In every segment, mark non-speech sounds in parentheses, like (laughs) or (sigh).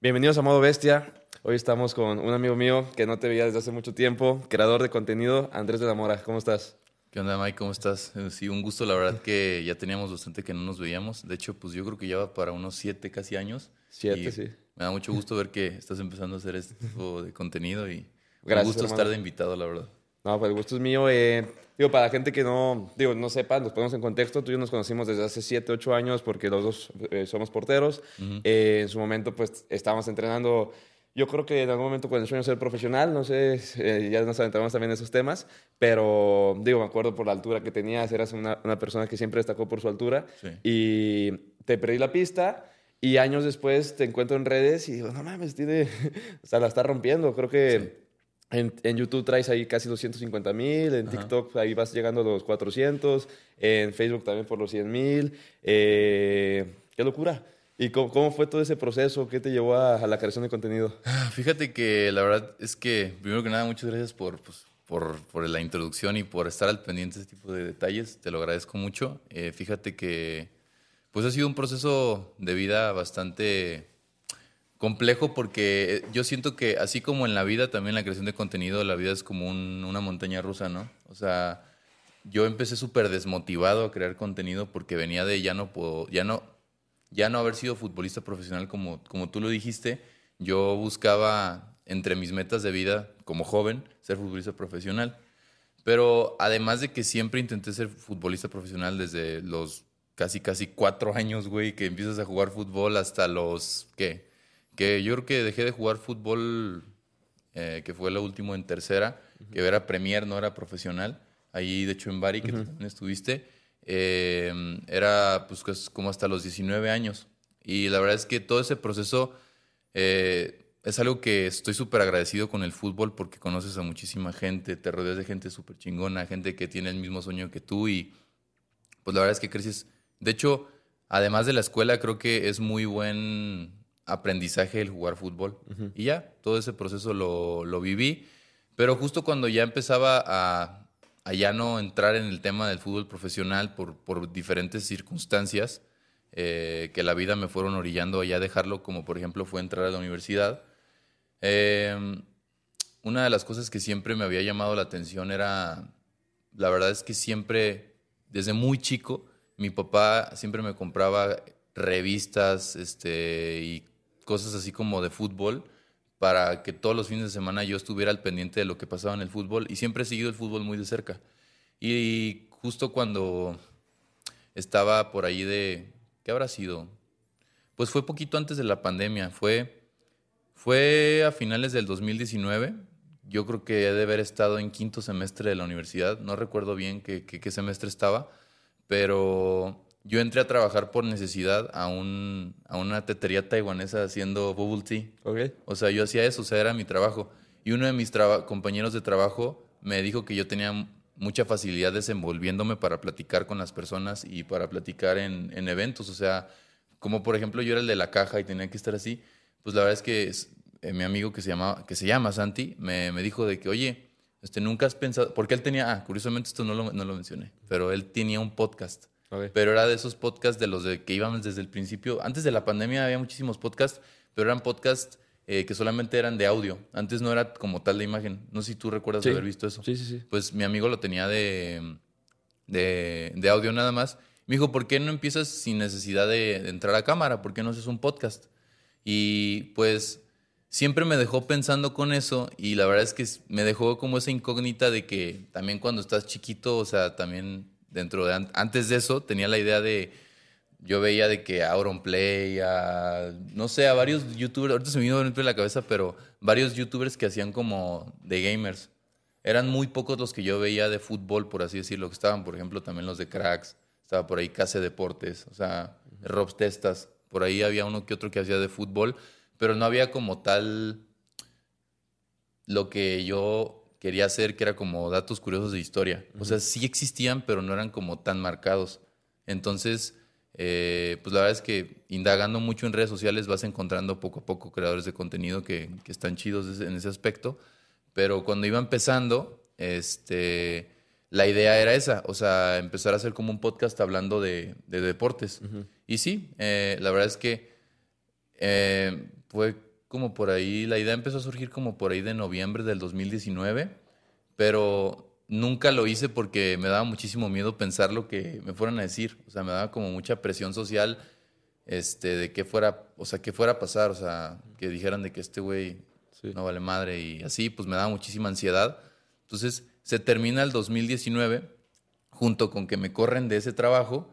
Bienvenidos a Modo Bestia. Hoy estamos con un amigo mío que no te veía desde hace mucho tiempo, creador de contenido, Andrés de la Mora. ¿Cómo estás? ¿Qué onda, Mike? ¿Cómo estás? Eh, Sí, un gusto, la verdad que ya teníamos bastante que no nos veíamos. De hecho, pues yo creo que ya va para unos siete casi años. Siete, Y sí. Me da mucho gusto ver que estás empezando a hacer este tipo de contenido y Gracias, un gusto hermano. estar de invitado, la verdad. No, pues el gusto es mío. eh, digo, para la gente que no, digo, no sepa, nos ponemos en contexto. Tú y yo nos conocimos desde hace 7, 8 años porque los dos eh, somos porteros. Eh, en su momento, pues, estábamos entrenando. Yo creo que en algún momento con el sueño de ser profesional, no sé, eh, ya nos adentramos también en esos temas, pero digo, me acuerdo por la altura que tenías, eras una, una persona que siempre destacó por su altura Sí. y te perdí la pista y años después te encuentro en redes y digo, no mames, tiene, (laughs) o sea, la está rompiendo. Creo que en, en YouTube traes ahí casi 250 mil, en Ajá. TikTok ahí vas llegando a los 400, en Facebook también por los 100 mil. Eh, ¡Qué locura! ¿Y cómo, cómo fue todo ese proceso? ¿Qué te llevó a, a la creación de contenido? Ah, Fíjate que la verdad es que, primero que nada, muchas gracias por, pues, por, por la introducción y por estar al pendiente de este tipo de detalles. Te lo agradezco mucho. Eh, fíjate que pues ha sido un proceso de vida bastante complejo porque yo siento que así como en la vida, también la creación de contenido, la vida es como un- una montaña rusa, ¿no? O sea, yo empecé súper desmotivado a crear contenido porque venía de ya no puedo, ya no, ya no haber sido futbolista profesional como, como tú lo dijiste. Yo buscaba entre mis metas de vida como joven ser futbolista profesional. Pero además de que siempre intenté ser futbolista profesional desde los casi, casi cuatro años, güey, que empiezas a jugar fútbol hasta los, ¿qué? Que yo creo que dejé de jugar fútbol, eh, que fue lo último en tercera, que era Premier, no era profesional. Ahí, de hecho, en Bari, que tú también estuviste, eh, era pues como hasta los 19 años. Y la verdad es que todo ese proceso eh, es algo que estoy súper agradecido con el fútbol porque conoces a muchísima gente, te rodeas de gente súper chingona, gente que tiene el mismo sueño que tú y pues la verdad es que creces. De hecho, además de la escuela, creo que es muy buen aprendizaje el jugar fútbol. Y ya, todo ese proceso lo, lo viví. Pero justo cuando ya empezaba a, a ya no entrar en el tema del fútbol profesional por, por diferentes circunstancias eh, que la vida me fueron orillando a ya dejarlo, como por ejemplo fue entrar a la universidad, eh, una de las cosas que siempre me había llamado la atención era, la verdad es que siempre, desde muy chico, mi papá siempre me compraba revistas este, y cosas así como de fútbol para que todos los fines de semana yo estuviera al pendiente de lo que pasaba en el fútbol y siempre he seguido el fútbol muy de cerca. Y justo cuando estaba por ahí de, ¿qué habrá sido? Pues fue poquito antes de la pandemia, fue, fue a finales del 2019. Yo creo que he de haber estado en quinto semestre de la universidad. No recuerdo bien qué, qué- qué semestre estaba, pero yo entré a trabajar por necesidad a, un, a una tetería taiwanesa haciendo bubble tea. O sea, yo hacía eso, o sea, era mi trabajo. Y uno de mis compañeros de trabajo me dijo que yo tenía mucha facilidad desenvolviéndome para platicar con las personas y para platicar en, en eventos. O sea, como por ejemplo yo era el de la caja y tenía que estar así, pues la verdad es que es- eh, mi amigo que se, llama, que se llama Santi me, me dijo de que, oye, este, nunca has pensado, porque él tenía, ah, curiosamente esto no lo, no lo mencioné, pero él tenía un podcast. Pero era de esos podcasts de los de que íbamos desde el principio. Antes de la pandemia había muchísimos podcasts, pero eran podcasts eh, que solamente eran de audio. Antes no era como tal de imagen. No sé si tú recuerdas Sí. haber visto eso. Sí, sí, sí. Pues mi amigo lo tenía de, de, de audio nada más. Me dijo, ¿por qué no empiezas sin necesidad de, de entrar a cámara? ¿Por qué no haces un podcast? Y pues siempre me dejó pensando con eso y la verdad es que me dejó como esa incógnita de que también cuando estás chiquito, o sea, también dentro de an- antes de eso tenía la idea de yo veía de que a Auronplay, a no sé, a varios youtubers, ahorita se me vino dentro de la cabeza, pero varios youtubers que hacían como de gamers. Eran muy pocos los que yo veía de fútbol, por así decirlo, que estaban, por ejemplo, también los de Cracks, estaba por ahí Case Deportes, o sea, Robs Testas, por ahí había uno que otro que hacía de fútbol, pero no había como tal lo que yo quería hacer, que era como datos curiosos de historia. O sea, sí existían, pero no eran como tan marcados. Entonces, eh, pues la verdad es que indagando mucho en redes sociales vas encontrando poco a poco creadores de contenido que, que están chidos en ese aspecto. Pero cuando iba empezando, este, la idea era esa, o sea, empezar a hacer como un podcast hablando de, de deportes. Y sí, eh, la verdad es que eh, fue como por ahí, la idea empezó a surgir como por ahí de noviembre del 2019, pero nunca lo hice porque me daba muchísimo miedo pensar lo que me fueran a decir. O sea, me daba como mucha presión social este, de qué fuera, o sea, qué fuera a pasar, o sea, que dijeran de que este güey no vale madre y así, pues me daba muchísima ansiedad. Entonces, se termina el 2019, junto con que me corren de ese trabajo,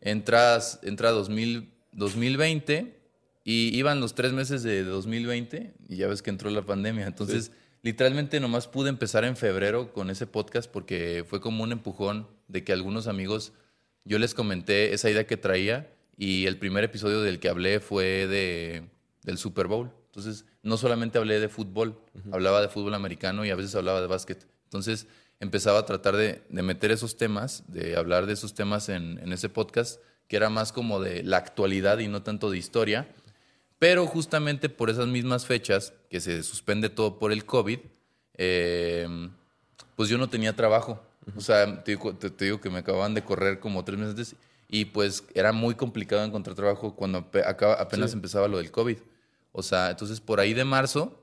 entras, entra 2000, 2020 y iban los tres meses de 2020 y ya ves que entró la pandemia. Entonces, literalmente nomás pude empezar en febrero con ese podcast porque fue como un empujón de que algunos amigos, yo les comenté esa idea que traía y el primer episodio del que hablé fue de, del Super Bowl. Entonces, no solamente hablé de fútbol, hablaba de fútbol americano y a veces hablaba de básquet. Entonces, empezaba a tratar de, meter esos temas, de hablar de esos temas en, en, ese podcast, que era más como de la actualidad y no tanto de historia. Pero justamente por esas mismas fechas, que se suspende todo por el COVID, eh, pues yo no tenía trabajo. O sea, te, te, digo que me acababan de correr como tres meses antes y pues era muy complicado encontrar trabajo cuando apenas empezaba lo del COVID. O sea, entonces por ahí de marzo,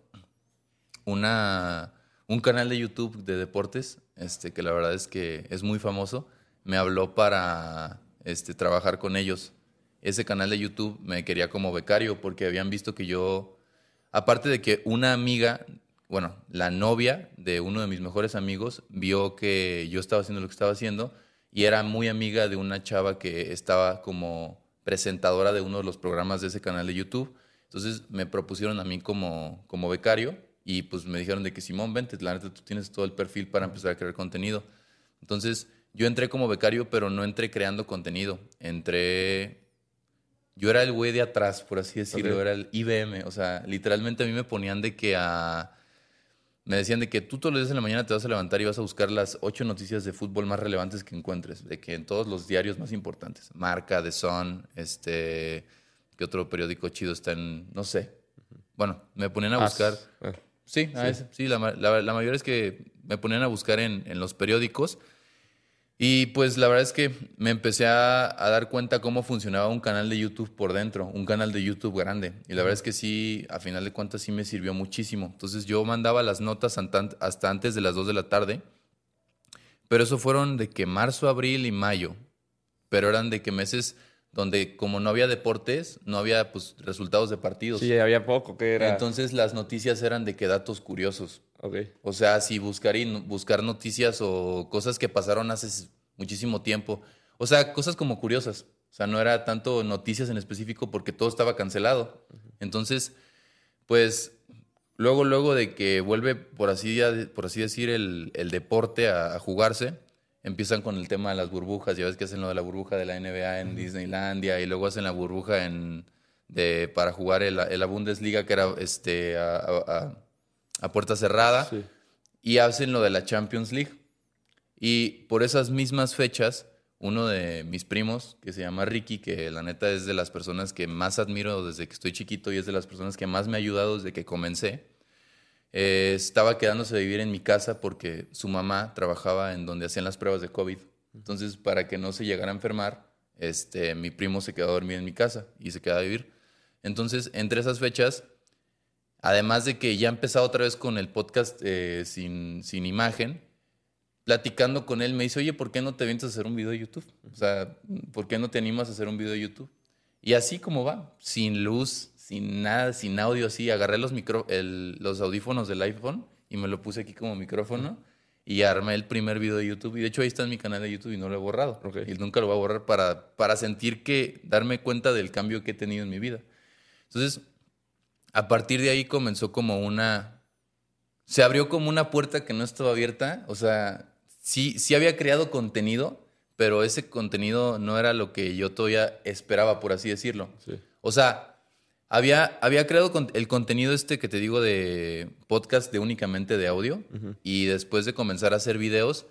una, un canal de YouTube de deportes, este, que la verdad es que es muy famoso, me habló para este, trabajar con ellos. Ese canal de YouTube me quería como becario porque habían visto que yo, aparte de que una amiga, bueno, la novia de uno de mis mejores amigos, vio que yo estaba haciendo lo que estaba haciendo y era muy amiga de una chava que estaba como presentadora de uno de los programas de ese canal de YouTube. Entonces me propusieron a mí como, como becario y pues me dijeron de que Simón, vente, la neta tú tienes todo el perfil para empezar a crear contenido. Entonces yo entré como becario, pero no entré creando contenido. Entré... Yo era el güey de atrás, por así decirlo, era el IBM. O sea, literalmente a mí me ponían de que a me decían de que tú todos los días en la mañana te vas a levantar y vas a buscar las ocho noticias de fútbol más relevantes que encuentres, de que en todos los diarios más importantes, Marca, The Sun, este, ¿qué otro periódico chido está en, no sé? Bueno, me ponían a buscar. Ah, sí, sí, la, mayoría es que me ponían a buscar en, en los periódicos y pues la verdad es que me empecé a, dar cuenta cómo funcionaba un canal de YouTube por dentro, un canal de YouTube grande. Y la verdad es que sí, a final de cuentas sí me sirvió muchísimo. Entonces yo mandaba las notas hasta antes de las 2 de la tarde. Pero eso fueron de que marzo, abril y mayo. Pero eran de que meses donde como no había deportes, no había pues resultados de partidos. Sí, había poco que era. Entonces las noticias eran de que datos curiosos. Okay. O sea, si buscar, buscar noticias o cosas que pasaron hace muchísimo tiempo. O sea, cosas como curiosas. O sea, no era tanto noticias en específico porque todo estaba cancelado. Entonces, pues luego, luego de que vuelve, por así, por así decir, el, deporte a, jugarse, empiezan con el tema de las burbujas. Ya ves que hacen lo de la burbuja de la NBA en Disneylandia y luego hacen la burbuja en, de, para jugar en la, Bundesliga, que era este, a a puerta cerrada y hacen lo de la Champions League. Y por esas mismas fechas, uno de mis primos, que se llama Ricky, que la neta es de las personas que más admiro desde que estoy chiquito y es de las personas que más me ha ayudado desde que comencé, eh, estaba quedándose a vivir en mi casa porque su mamá trabajaba en donde hacían las pruebas de COVID. Entonces, para que no se llegara a enfermar, este, mi primo se quedó a dormir en mi casa y se quedó a vivir. Entonces, entre esas fechas, Además de que ya he empezado otra vez con el podcast eh, sin, sin, imagen, platicando con él me dice, oye, ¿por qué no te vienes a hacer un video de YouTube? O sea, ¿por qué no te animas a hacer un video de YouTube? Y así como va, sin luz, sin nada, sin audio, así, agarré los, micro, los audífonos del iPhone y me lo puse aquí como micrófono y armé el primer video de YouTube. Y de hecho ahí está en mi canal de YouTube y no lo he borrado. Y nunca lo voy a borrar para, para sentir que, darme cuenta del cambio que he tenido en mi vida. Entonces, a partir de ahí comenzó como una... Se abrió como una puerta que no estaba abierta. O sea, sí, sí había creado contenido, pero ese contenido no era lo que yo todavía esperaba, por así decirlo. O sea, había, había creado el contenido este que te digo de podcast de únicamente de audio y después de comenzar a hacer videos,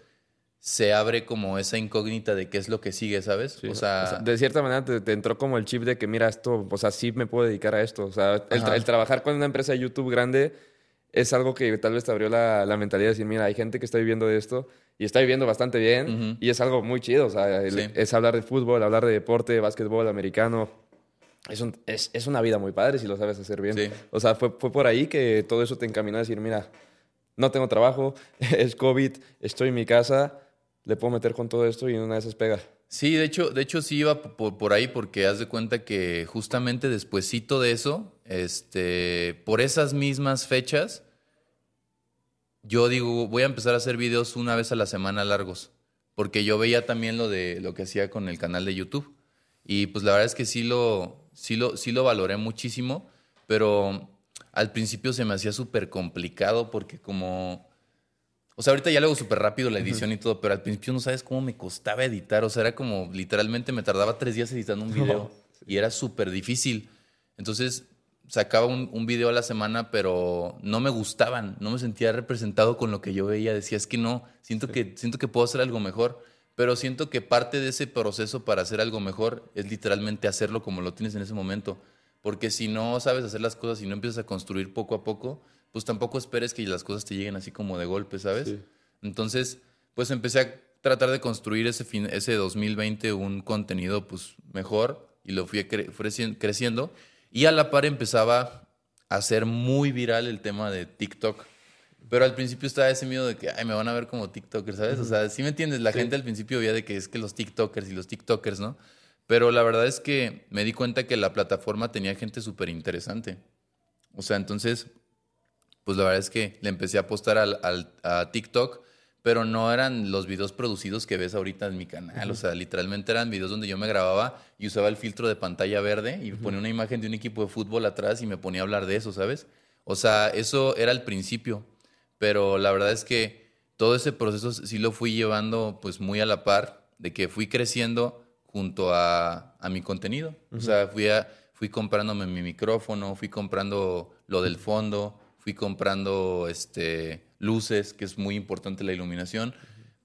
se abre como esa incógnita de qué es lo que sigue, ¿sabes? o, sea, de cierta manera te, entró como el chip de que, mira, esto, o sea, sí me puedo dedicar a esto. O sea, el, trabajar con una empresa de YouTube grande es algo que tal vez te abrió la, mentalidad de decir, mira, hay gente que está viviendo de esto y está viviendo bastante bien y es algo muy chido. O sea, es hablar de fútbol, hablar de deporte, básquetbol, americano. es, es, es, una vida muy padre si lo sabes hacer bien. O sea, fue, fue por ahí que todo eso te encaminó a decir, mira, no tengo trabajo, (laughs) es COVID, estoy en mi casa, le puedo meter con todo esto y una vez pega. Sí, de hecho, de hecho sí iba por, por, ahí porque haz de cuenta que justamente despuesito de eso, este, por esas mismas fechas, yo digo, voy a empezar a hacer videos una vez a la semana largos, porque yo veía también lo de lo que hacía con el canal de YouTube. Y pues la verdad es que sí lo, sí lo, sí lo valoré muchísimo, pero al principio se me hacía súper complicado porque como o sea, ahorita ya lo hago súper rápido la edición y todo, pero al principio no sabes cómo me costaba editar. O sea, era como literalmente me tardaba tres días editando un video y era súper difícil. Entonces sacaba un, un, video a la semana, pero no me gustaban, no me sentía representado con lo que yo veía. Decía, es que no, siento, que, siento que puedo hacer algo mejor, pero siento que parte de ese proceso para hacer algo mejor es literalmente hacerlo como lo tienes en ese momento. Porque si no sabes hacer las cosas y no empiezas a construir poco a poco, pues tampoco esperes que las cosas te lleguen así como de golpe, ¿sabes? Entonces, pues empecé a tratar de construir ese, fin, ese 2020 un contenido pues mejor y lo fui creciendo y a la par empezaba a ser muy viral el tema de TikTok. Pero al principio estaba ese miedo de que, ay, me van a ver como TikToker, ¿sabes? O sea, sí me entiendes, la gente al principio veía de que es que los TikTokers y los TikTokers, ¿no? Pero la verdad es que me di cuenta que la plataforma tenía gente súper interesante. O sea, entonces pues la verdad es que le empecé a apostar al, a TikTok, pero no eran los videos producidos que ves ahorita en mi canal. O sea, literalmente eran videos donde yo me grababa y usaba el filtro de pantalla verde y ponía una imagen de un equipo de fútbol atrás y me ponía a hablar de eso, ¿sabes? O sea, eso era el principio, pero la verdad es que todo ese proceso sí lo fui llevando pues muy a la par de que fui creciendo junto a, a mi contenido. O sea, fui, a, fui comprándome mi micrófono, fui comprando lo del fondo, fui comprando este, luces, que es muy importante la iluminación,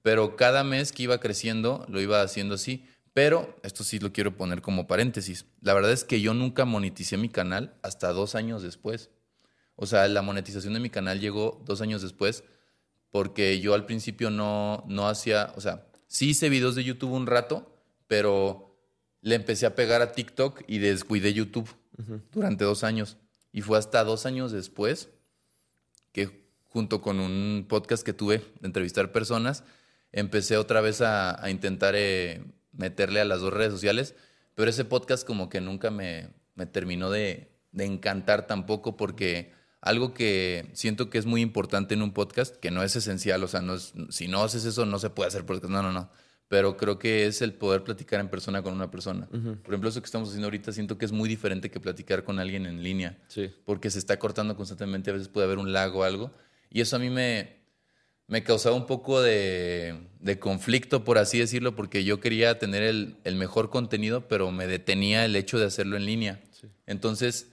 pero cada mes que iba creciendo lo iba haciendo así. Pero esto sí lo quiero poner como paréntesis. La verdad es que yo nunca moneticé mi canal hasta dos años después. O sea, la monetización de mi canal llegó dos años después porque yo al principio no, no hacía, o sea, sí hice videos de YouTube un rato, pero le empecé a pegar a TikTok y descuidé YouTube durante dos años. Y fue hasta dos años después que junto con un podcast que tuve de entrevistar personas, empecé otra vez a, intentar eh, meterle a las dos redes sociales, pero ese podcast como que nunca me, terminó de, encantar tampoco porque algo que siento que es muy importante en un podcast, que no es esencial, o sea, no si no haces eso no se puede hacer podcast, no, no, no, pero creo que es el poder platicar en persona con una persona. Por ejemplo, eso que estamos haciendo ahorita siento que es muy diferente que platicar con alguien en línea, sí. porque se está cortando constantemente, a veces puede haber un lago o algo, y eso a mí me, me causaba un poco de, de conflicto, por así decirlo, porque yo quería tener el, el, mejor contenido, pero me detenía el hecho de hacerlo en línea. Entonces...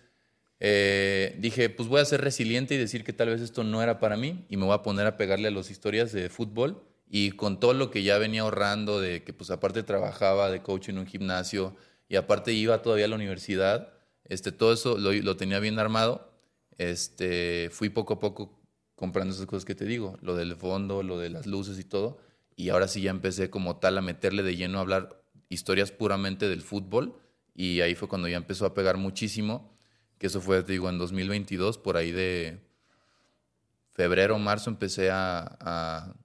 Eh, dije, pues voy a ser resiliente y decir que tal vez esto no era para mí y me voy a poner a pegarle a las historias de fútbol y con todo lo que ya venía ahorrando, de que pues aparte trabajaba de coach en un gimnasio y aparte iba todavía a la universidad, este, todo eso lo, lo tenía bien armado. Este, fui poco a poco comprando esas cosas que te digo, lo del fondo, lo de las luces y todo. Y ahora sí ya empecé como tal a meterle de lleno a hablar historias puramente del fútbol. Y ahí fue cuando ya empezó a pegar muchísimo, que eso fue, te digo, en 2022, por ahí de febrero, marzo, empecé a a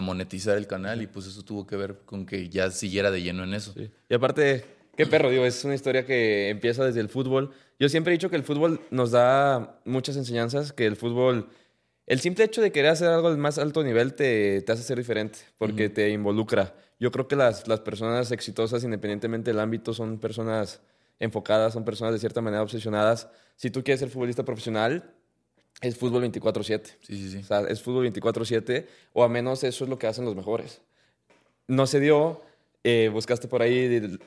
monetizar el canal y pues eso tuvo que ver con que ya siguiera de lleno en eso. Y aparte, qué perro, digo, es una historia que empieza desde el fútbol. Yo siempre he dicho que el fútbol nos da muchas enseñanzas, que el fútbol, el simple hecho de querer hacer algo al más alto nivel te, te hace ser diferente, porque te involucra. Yo creo que las, las personas exitosas, independientemente del ámbito, son personas enfocadas, son personas de cierta manera obsesionadas. Si tú quieres ser futbolista profesional, es fútbol 24/7. Sí, sí, sí. O sea, es fútbol 24/7, o a menos eso es lo que hacen los mejores. No se dio, eh, buscaste por ahí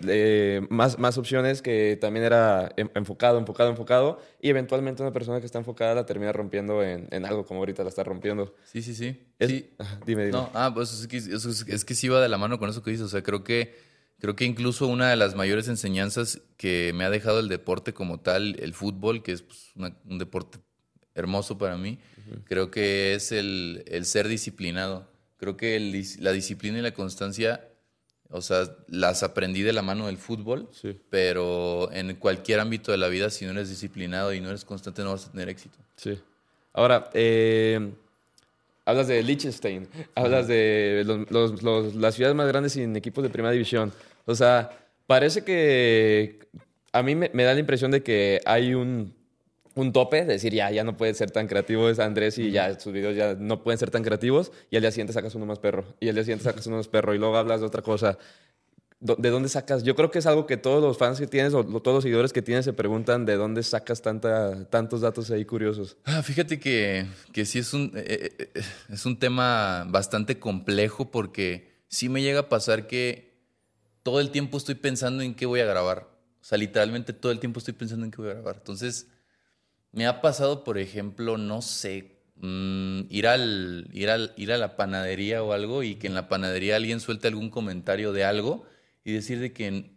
más, más opciones que también era enfocado, enfocado, enfocado, y eventualmente una persona que está enfocada la termina rompiendo en, en algo como ahorita la está rompiendo. Sí, sí, sí. sí. dime, dime. No, ah, pues es que, es, que sí va de la mano con eso que dices. O sea, creo que, creo que incluso una de las mayores enseñanzas que me ha dejado el deporte como tal, el fútbol, que es pues, un deporte hermoso para mí. Creo que es el, ser disciplinado. Creo que la disciplina y la constancia o sea, las aprendí de la mano del fútbol, Sí. pero en cualquier ámbito de la vida, si no eres disciplinado y no eres constante, no vas a tener éxito. Sí. Ahora, eh, hablas de Liechtenstein, (laughs) hablas de los- los- los- las ciudades más grandes sin equipos de primera división. O sea, parece que a mí me, me da la impresión de que hay un, un tope, de decir, ya, ya no puede ser tan creativo es Andrés y ya sus videos ya no pueden ser tan creativos y al día siguiente sacas uno más perro y al día siguiente sacas uno más perro y luego hablas de otra cosa. ¿De dónde sacas? Yo creo que es algo que todos los fans que tienes o todos los seguidores que tienes se preguntan de dónde sacas tanta, tantos datos ahí curiosos. Ah, fíjate que, que sí es un, eh, eh, eh, es un tema bastante complejo porque sí me llega a pasar que todo el tiempo estoy pensando en qué voy a grabar. O sea, literalmente todo el tiempo estoy pensando en qué voy a grabar. Entonces, me ha pasado, por ejemplo, no sé, mm, ir, al, ir, al, ir a la panadería o algo y que en la panadería alguien suelte algún comentario de algo y decir de que...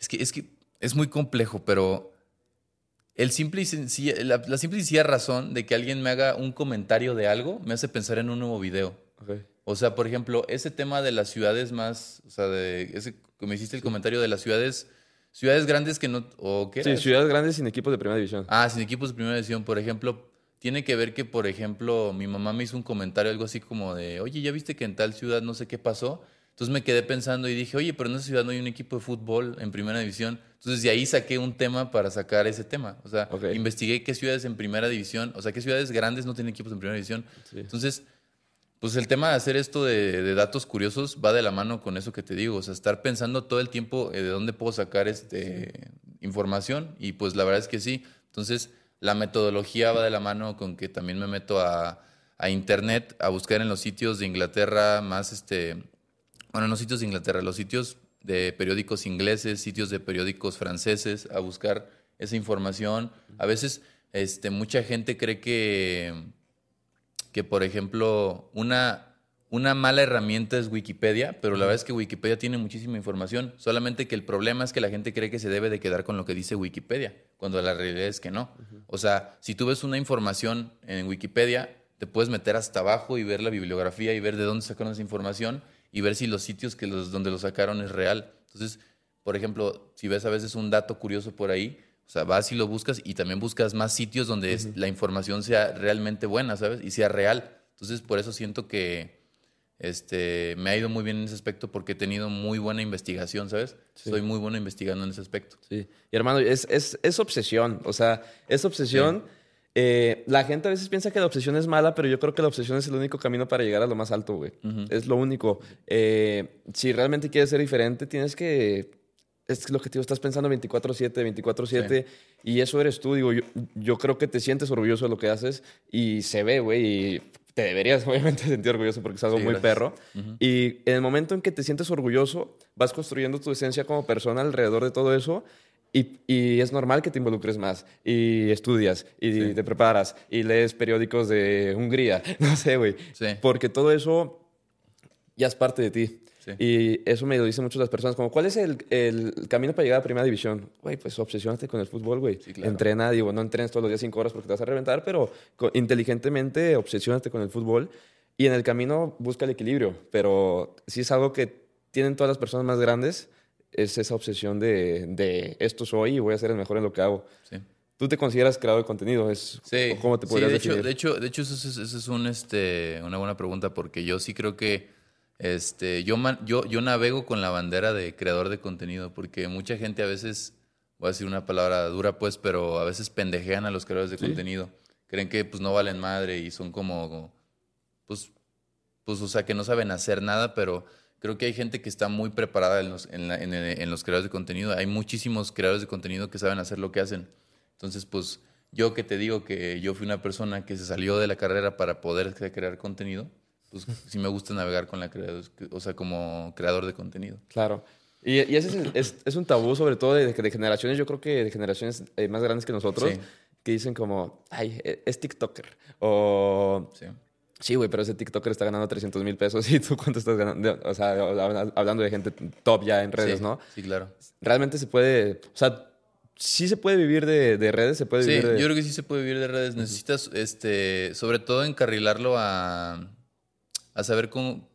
Es que es, que es muy complejo, pero el simple y sencilla, la, la simple y sencilla razón de que alguien me haga un comentario de algo me hace pensar en un nuevo video. O sea, por ejemplo, ese tema de las ciudades más, o sea, de ese me hiciste el comentario de las ciudades, ciudades grandes que no, o qué Sí, era? ciudades grandes sin equipos de primera división. Ah, sin equipos de primera división, por ejemplo, tiene que ver que, por ejemplo, mi mamá me hizo un comentario algo así como de, oye, ¿ya viste que en tal ciudad no sé qué pasó? Entonces me quedé pensando y dije, oye, pero en esa ciudad no hay un equipo de fútbol en primera división. Entonces de ahí saqué un tema para sacar ese tema. O sea, investigué qué ciudades en primera división, o sea, qué ciudades grandes no tienen equipos en primera división. Sí. Entonces, pues el tema de hacer esto de, de datos curiosos va de la mano con eso que te digo. O sea, estar pensando todo el tiempo eh, de dónde puedo sacar este, información. Y pues la verdad es que sí. Entonces, la metodología va de la mano con que también me meto a, a internet a buscar en los sitios de Inglaterra más este. Bueno, no sitios de Inglaterra, los sitios de periódicos ingleses, sitios de periódicos franceses, a buscar esa información. A veces, este, mucha gente cree que que, por ejemplo, una, una mala herramienta es Wikipedia, pero la verdad es que Wikipedia tiene muchísima información, solamente que el problema es que la gente cree que se debe de quedar con lo que dice Wikipedia, cuando la realidad es que no. O sea, si tú ves una información en Wikipedia, te puedes meter hasta abajo y ver la bibliografía y ver de dónde sacaron esa información y ver si los sitios que los, donde lo sacaron es real. Entonces, por ejemplo, si ves a veces un dato curioso por ahí, o sea, vas y lo buscas y también buscas más sitios donde es- la información sea realmente buena, ¿sabes? Y sea real. Entonces, por eso siento que este, me ha ido muy bien en ese aspecto porque he tenido muy buena investigación, ¿sabes? Sí. Soy muy bueno investigando en ese aspecto. Sí. Y hermano, es, es, es obsesión. O sea, es obsesión. Eh, la gente a veces piensa que la obsesión es mala, pero yo creo que la obsesión es el único camino para llegar a lo más alto, güey. Es lo único. Eh, si realmente quieres ser diferente, tienes que. Es lo que te digo, estás pensando 24-7, 24-7, y eso eres tú. Digo, yo, yo creo que te sientes orgulloso de lo que haces y se ve, güey, y te deberías (laughs) obviamente sentir orgulloso porque es algo Sí, muy gracias. perro. Y en el momento en que te sientes orgulloso, vas construyendo tu esencia como persona alrededor de todo eso. Y, y es normal que te involucres más. Y estudias, y Sí. te preparas, y lees periódicos de Hungría. (laughs) No sé, güey. Sí. Porque todo eso ya es parte de ti. Sí. Y eso me lo dicen muchas las personas. Como, ¿cuál es el, el camino para llegar a primera división? Güey, pues obsesionate con el fútbol, güey. Sí, claro. Entrena, digo, no entrenes todos los días cinco horas porque te vas a reventar, pero inteligentemente obsesionate con el fútbol. Y en el camino busca el equilibrio. Pero si es algo que tienen todas las personas más grandes, es esa obsesión de, de esto soy y voy a ser el mejor en lo que hago. Sí. ¿Tú te consideras creador de contenido? ¿Es, Sí, ¿Cómo te sí, podrías de hecho, definir? de hecho, de hecho eso, es, eso es un, este, una buena pregunta porque yo sí creo que este, yo, yo, yo navego con la bandera de creador de contenido porque mucha gente a veces, voy a decir una palabra dura pues, pero a veces pendejean a los creadores de Sí. contenido. Creen que pues no valen madre y son como, pues, pues, o sea, que no saben hacer nada, pero creo que hay gente que está muy preparada en los, en, la- en el- en los creadores de contenido. Hay muchísimos creadores de contenido que saben hacer lo que hacen. Entonces, pues, yo que te digo que yo fui una persona que se salió de la carrera para poder cre- crear contenido, pues sí me gusta navegar con la creador, o sea, como creador de contenido. Claro. Y, y ese es, es, es un tabú, sobre todo de, de generaciones, yo creo que de generaciones eh, más grandes que nosotros, Sí. que dicen como, ay, e- es TikToker. O, Sí. sí, güey, pero ese TikToker está ganando 300 mil pesos y tú cuánto estás ganando. O sea, habla- hablando de gente top ya en redes, sí, ¿no? Sí, claro. Realmente se puede, o sea, sí se puede vivir de, de redes, se puede Sí, vivir de... yo creo que sí se puede vivir de redes. Necesitas, este, sobre todo encarrilarlo a, a saber cómo,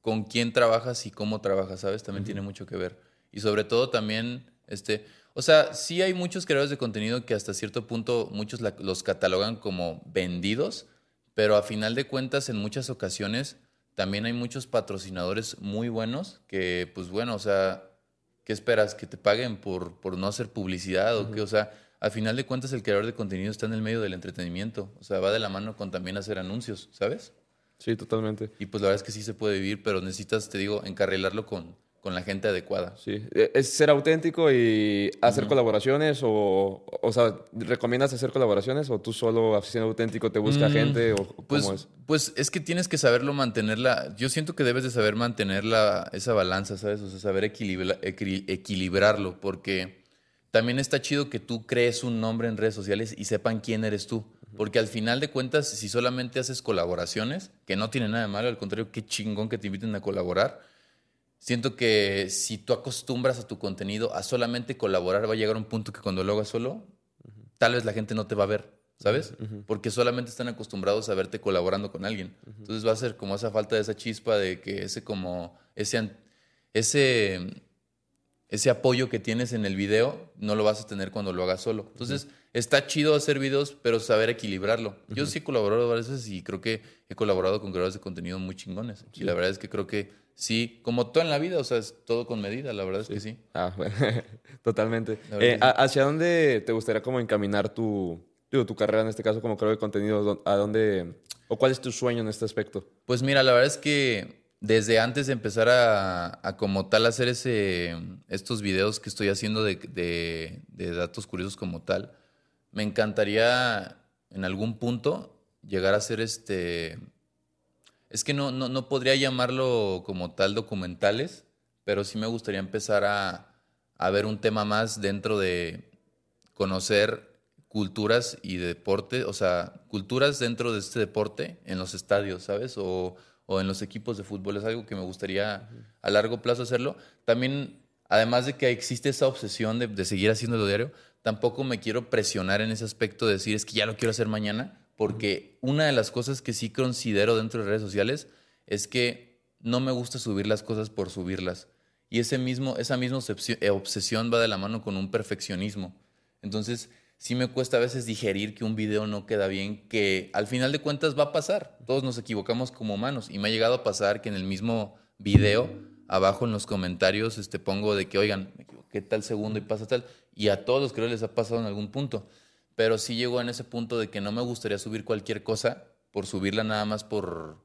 con quién trabajas y cómo trabajas, ¿sabes? También tiene mucho que ver. Y sobre todo también, este, o sea, sí hay muchos creadores de contenido que hasta cierto punto muchos los catalogan como vendidos, pero a final de cuentas en muchas ocasiones también hay muchos patrocinadores muy buenos que, pues bueno, o sea, ¿qué esperas? ¿Que te paguen por, por no hacer publicidad o qué? O sea, al final de cuentas el creador de contenido está en el medio del entretenimiento, o sea, va de la mano con también hacer anuncios, ¿sabes? Sí, totalmente. Y pues la verdad es que sí se puede vivir, pero necesitas, te digo, encarrilarlo con, con la gente adecuada. Sí, e, es ser auténtico y hacer colaboraciones o, o sea, ¿recomiendas hacer colaboraciones o tú solo siendo auténtico te busca mm, gente o pues, cómo es? Pues es que tienes que saberlo mantenerla, yo siento que debes de saber mantener esa balanza, ¿sabes? O sea, saber equilibrarlo porque también está chido que tú crees un nombre en redes sociales y sepan quién eres tú. Porque al final de cuentas, si solamente haces colaboraciones, que no tiene nada de malo, al contrario, qué chingón que te inviten a colaborar. Siento que si tú acostumbras a tu contenido a solamente colaborar, va a llegar un punto que cuando lo hagas solo, tal vez la gente no te va a ver, ¿sabes? Porque solamente están acostumbrados a verte colaborando con alguien. Entonces va a ser como esa falta de esa chispa de que ese como, ese, ese ese apoyo que tienes en el video no lo vas a tener cuando lo hagas solo. Entonces, está chido hacer videos, pero saber equilibrarlo. Yo sí he colaborado varias veces y creo que he colaborado con creadores de contenido muy chingones. Y la verdad es que creo que sí, como todo en la vida, o sea, es todo con medida, la verdad es que sí. Ah, (laughs) bueno, totalmente. Eh, ¿Hacia dónde te gustaría como encaminar tu, tu carrera en este caso como creador de contenido? ¿A dónde, o cuál es tu sueño en este aspecto? Pues mira, la verdad es que desde antes de empezar a, como tal hacer ese, estos videos que estoy haciendo de, datos curiosos como tal, me encantaría en algún punto llegar a ser este... Es que no, no, podría llamarlo como tal documentales, pero sí me gustaría empezar a, a ver un tema más dentro de conocer culturas y deporte, o sea, culturas dentro de este deporte en los estadios, ¿sabes? O o en los equipos de fútbol. Es algo que me gustaría a largo plazo hacerlo. También, además de que existe esa obsesión de, de seguir haciéndolo diario, tampoco me quiero presionar en ese aspecto de decir es que ya lo quiero hacer mañana, porque una de las cosas que sí considero dentro de redes sociales es que no me gusta subir las cosas por subirlas. Y ese mismo, esa misma obsesión va de la mano con un perfeccionismo. Entonces, sí me cuesta a veces digerir que un video no queda bien, que al final de cuentas va a pasar. Todos nos equivocamos como humanos. Y me ha llegado a pasar que en el mismo video, abajo en los comentarios, este, pongo de que, oigan, me equivoqué tal segundo y pasa tal. Y a todos los creo les ha pasado en algún punto. Pero sí llegó en ese punto de que no me gustaría subir cualquier cosa por subirla nada más por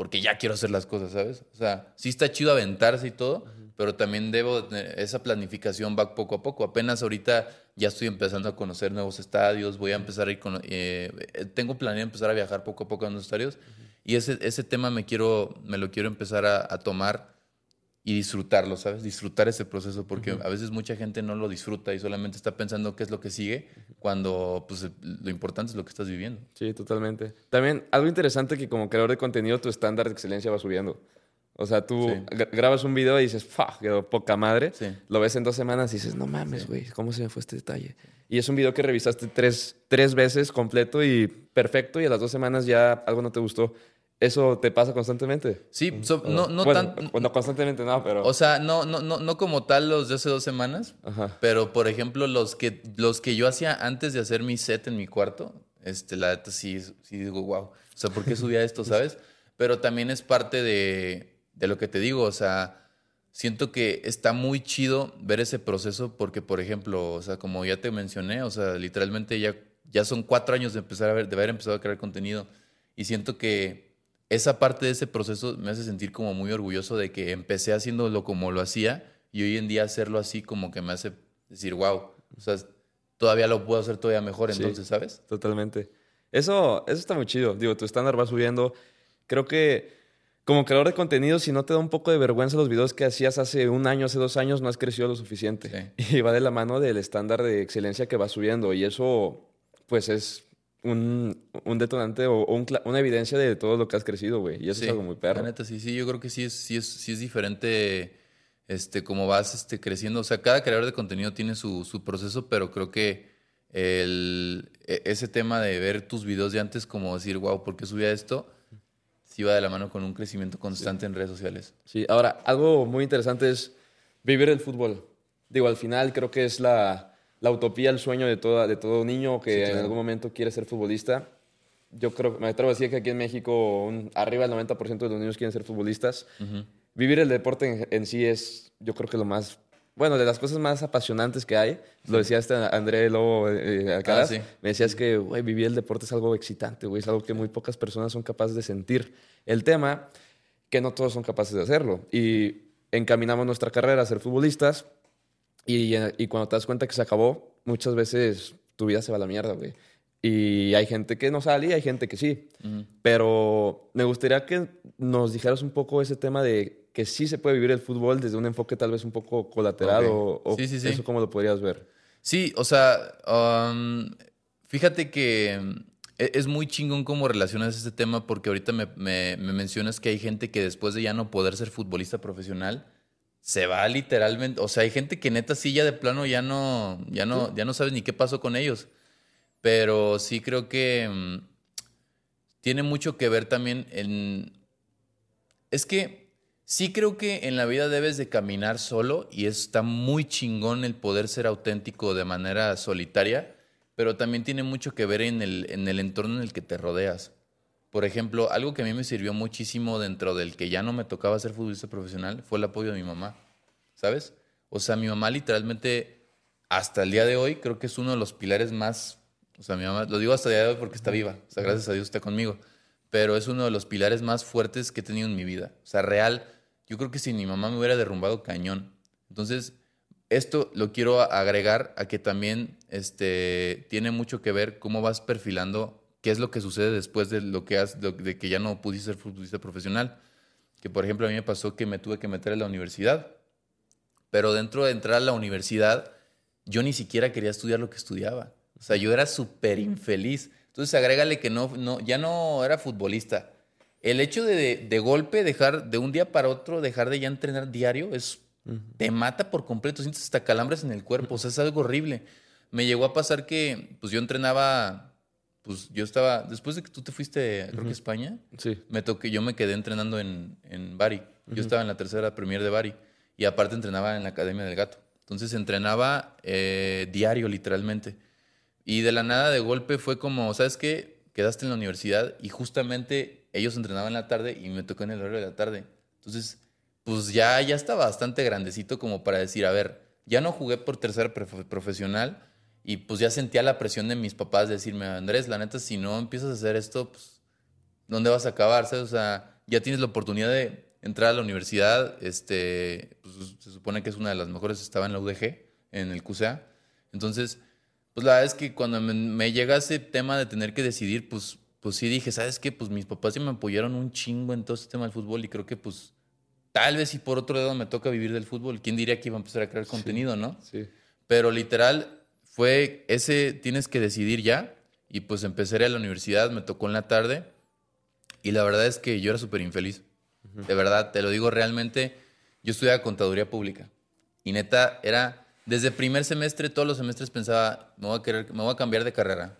porque ya quiero hacer las cosas, ¿sabes? O sea, sí está chido aventarse y todo, pero también debo, esa planificación va poco a poco. Apenas ahorita ya estoy empezando a conocer nuevos estadios, voy a empezar a ir con, eh, tengo planeado empezar a viajar poco a poco a los estadios y ese, ese tema me quiero, me lo quiero empezar a, tomar y disfrutarlo, ¿sabes? Disfrutar ese proceso, porque a veces mucha gente no lo disfruta y solamente está pensando qué es lo que sigue, cuando pues lo importante es lo que estás viviendo. Sí, totalmente. También algo interesante que como creador de contenido tu estándar de excelencia va subiendo. O sea, tú grabas un video y dices, ¡fuck! Quedó poca madre. Lo ves en dos semanas y dices, no mames, güey, ¿cómo se me fue este detalle? Y es un video que revisaste tres, tres veces completo y perfecto y a las dos semanas ya algo no te gustó. ¿Eso te pasa constantemente? Sí, no, no tan... No constantemente, no, pero... O sea, no, no, no, no como tal los de hace dos semanas, pero por ejemplo los que, los que yo hacía antes de hacer mi set en mi cuarto, este, la neta sí, sí digo, wow, o sea, ¿por qué subía esto, sabes? (laughs) Pero también es parte de, de lo que te digo, o sea, siento que está muy chido ver ese proceso porque, por ejemplo, o sea, como ya te mencioné, o sea, literalmente ya, ya son cuatro años de empezar a ver, de haber empezado a crear contenido y siento que esa parte de ese proceso me hace sentir como muy orgulloso de que empecé haciéndolo como lo hacía y hoy en día hacerlo así como que me hace decir, wow, o sea, todavía lo puedo hacer todavía mejor entonces, ¿sabes? Totalmente. Eso, eso está muy chido. Digo, tu estándar va subiendo. Creo que como creador de contenido, si no te da un poco de vergüenza los videos que hacías hace un año, hace dos años, no has crecido lo suficiente. (laughs) Y va de la mano del estándar de excelencia que va subiendo. Y eso, pues, es un, un detonante o, una evidencia de todo lo que has crecido, güey. Y eso es algo muy perro. La neta, sí, sí, yo creo que sí es, sí es, sí es diferente este, como vas este, creciendo. O sea, cada creador de contenido tiene su, su proceso, pero creo que el, e, ese tema de ver tus videos de antes, como decir, wow, ¿por qué subía esto? sí va de la mano con un crecimiento constante en redes sociales. Sí, ahora, algo muy interesante es vivir el fútbol. Digo, al final creo que es la, la utopía, el sueño de, toda, de todo niño que en algún momento quiere ser futbolista. Yo creo, me atrevo a decir que aquí en México arriba del 90% de los niños quieren ser futbolistas. Vivir el deporte en, sí es, yo creo que lo más bueno, de las cosas más apasionantes que hay, lo decía este André Lobo eh, Alcaraz, ah, me decías que güey, vivir el deporte es algo excitante, güey, es algo que muy pocas personas son capaces de sentir. El tema, que no todos son capaces de hacerlo. Y encaminamos nuestra carrera a ser futbolistas y, y cuando te das cuenta que se acabó, muchas veces tu vida se va a la mierda, güey. Y hay gente que no sale y hay gente que sí. Pero me gustaría que nos dijeras un poco ese tema de que sí se puede vivir el fútbol desde un enfoque tal vez un poco colateral o, sí, sí, sí. eso cómo lo podrías ver. Sí, o sea, um, fíjate que e, es muy chingón cómo relacionas este tema porque ahorita me, me, mencionas que hay gente que después de ya no poder ser futbolista profesional se va literalmente, o sea, hay gente que neta sí ya de plano ya no ya no ya no sabes ni qué pasó con ellos. Pero sí creo que mm, tiene mucho que ver también en es que Sí creo que en la vida debes de caminar solo y está muy chingón el poder ser auténtico de manera solitaria, pero también tiene mucho que ver en el, en el entorno en el que te rodeas. Por ejemplo, algo que a mí me sirvió muchísimo dentro del que ya no me tocaba ser futbolista profesional fue el apoyo de mi mamá, ¿sabes? O sea, mi mamá literalmente, hasta el día de hoy, creo que es uno de los pilares más, o sea, mi mamá, lo digo hasta el día de hoy porque está viva, o sea, gracias a Dios está conmigo, pero es uno de los pilares más fuertes que he tenido en mi vida. O sea, real, yo creo que si mi mamá me hubiera derrumbado cañón. Entonces, esto lo quiero agregar a que también este, tiene mucho que ver cómo vas perfilando qué es lo que sucede después de lo que has, de que ya no pudiste ser futbolista profesional. Que por ejemplo a mí me pasó que me tuve que meter a la universidad, pero dentro de entrar a la universidad yo ni siquiera quería estudiar lo que estudiaba. O sea, yo era súper infeliz. Entonces agrégale que no, no, ya no era futbolista el hecho de, de, golpe dejar, de un día para otro, dejar de ya entrenar diario, es, te mata por completo, sientes hasta calambres en el cuerpo, o sea, es algo horrible. Me llegó a pasar que, pues yo entrenaba, pues yo estaba, después de que tú te fuiste, creo que a España, sí. me toqué, yo me quedé entrenando en, en Bari. Yo estaba en la tercera premier de Bari y aparte entrenaba en la Academia del Gato. Entonces entrenaba eh, diario, literalmente. Y de la nada, de golpe, fue como, ¿sabes qué? Quedaste en la universidad y justamente ellos entrenaban en la tarde y me tocó en el horario de la tarde. Entonces, pues ya, ya estaba bastante grandecito como para decir, a ver, ya no jugué por tercera profesional y pues ya sentía la presión de mis papás de decirme, Andrés, la neta, si no empiezas a hacer esto, pues, ¿dónde vas a acabar? O sea, ya tienes la oportunidad de entrar a la universidad, este, pues, se supone que es una de las mejores, estaba en la UDG, en el QCA. Entonces, pues la verdad es que cuando me, me llega ese tema de tener que decidir, pues pues sí dije, ¿sabes qué? Pues mis papás sí me apoyaron un chingo en todo este tema del fútbol y creo que pues tal vez si por otro lado me toca vivir del fútbol, ¿quién diría que iba a empezar a crear contenido, no? Sí. Pero literal fue ese, tienes que decidir ya y pues empecé a ir a la universidad, me tocó en la tarde y la verdad es que yo era súper infeliz. De verdad, te lo digo realmente, yo estudiaba contaduría pública y neta era, desde primer semestre, todos los semestres pensaba, me voy a, querer, me voy a cambiar de carrera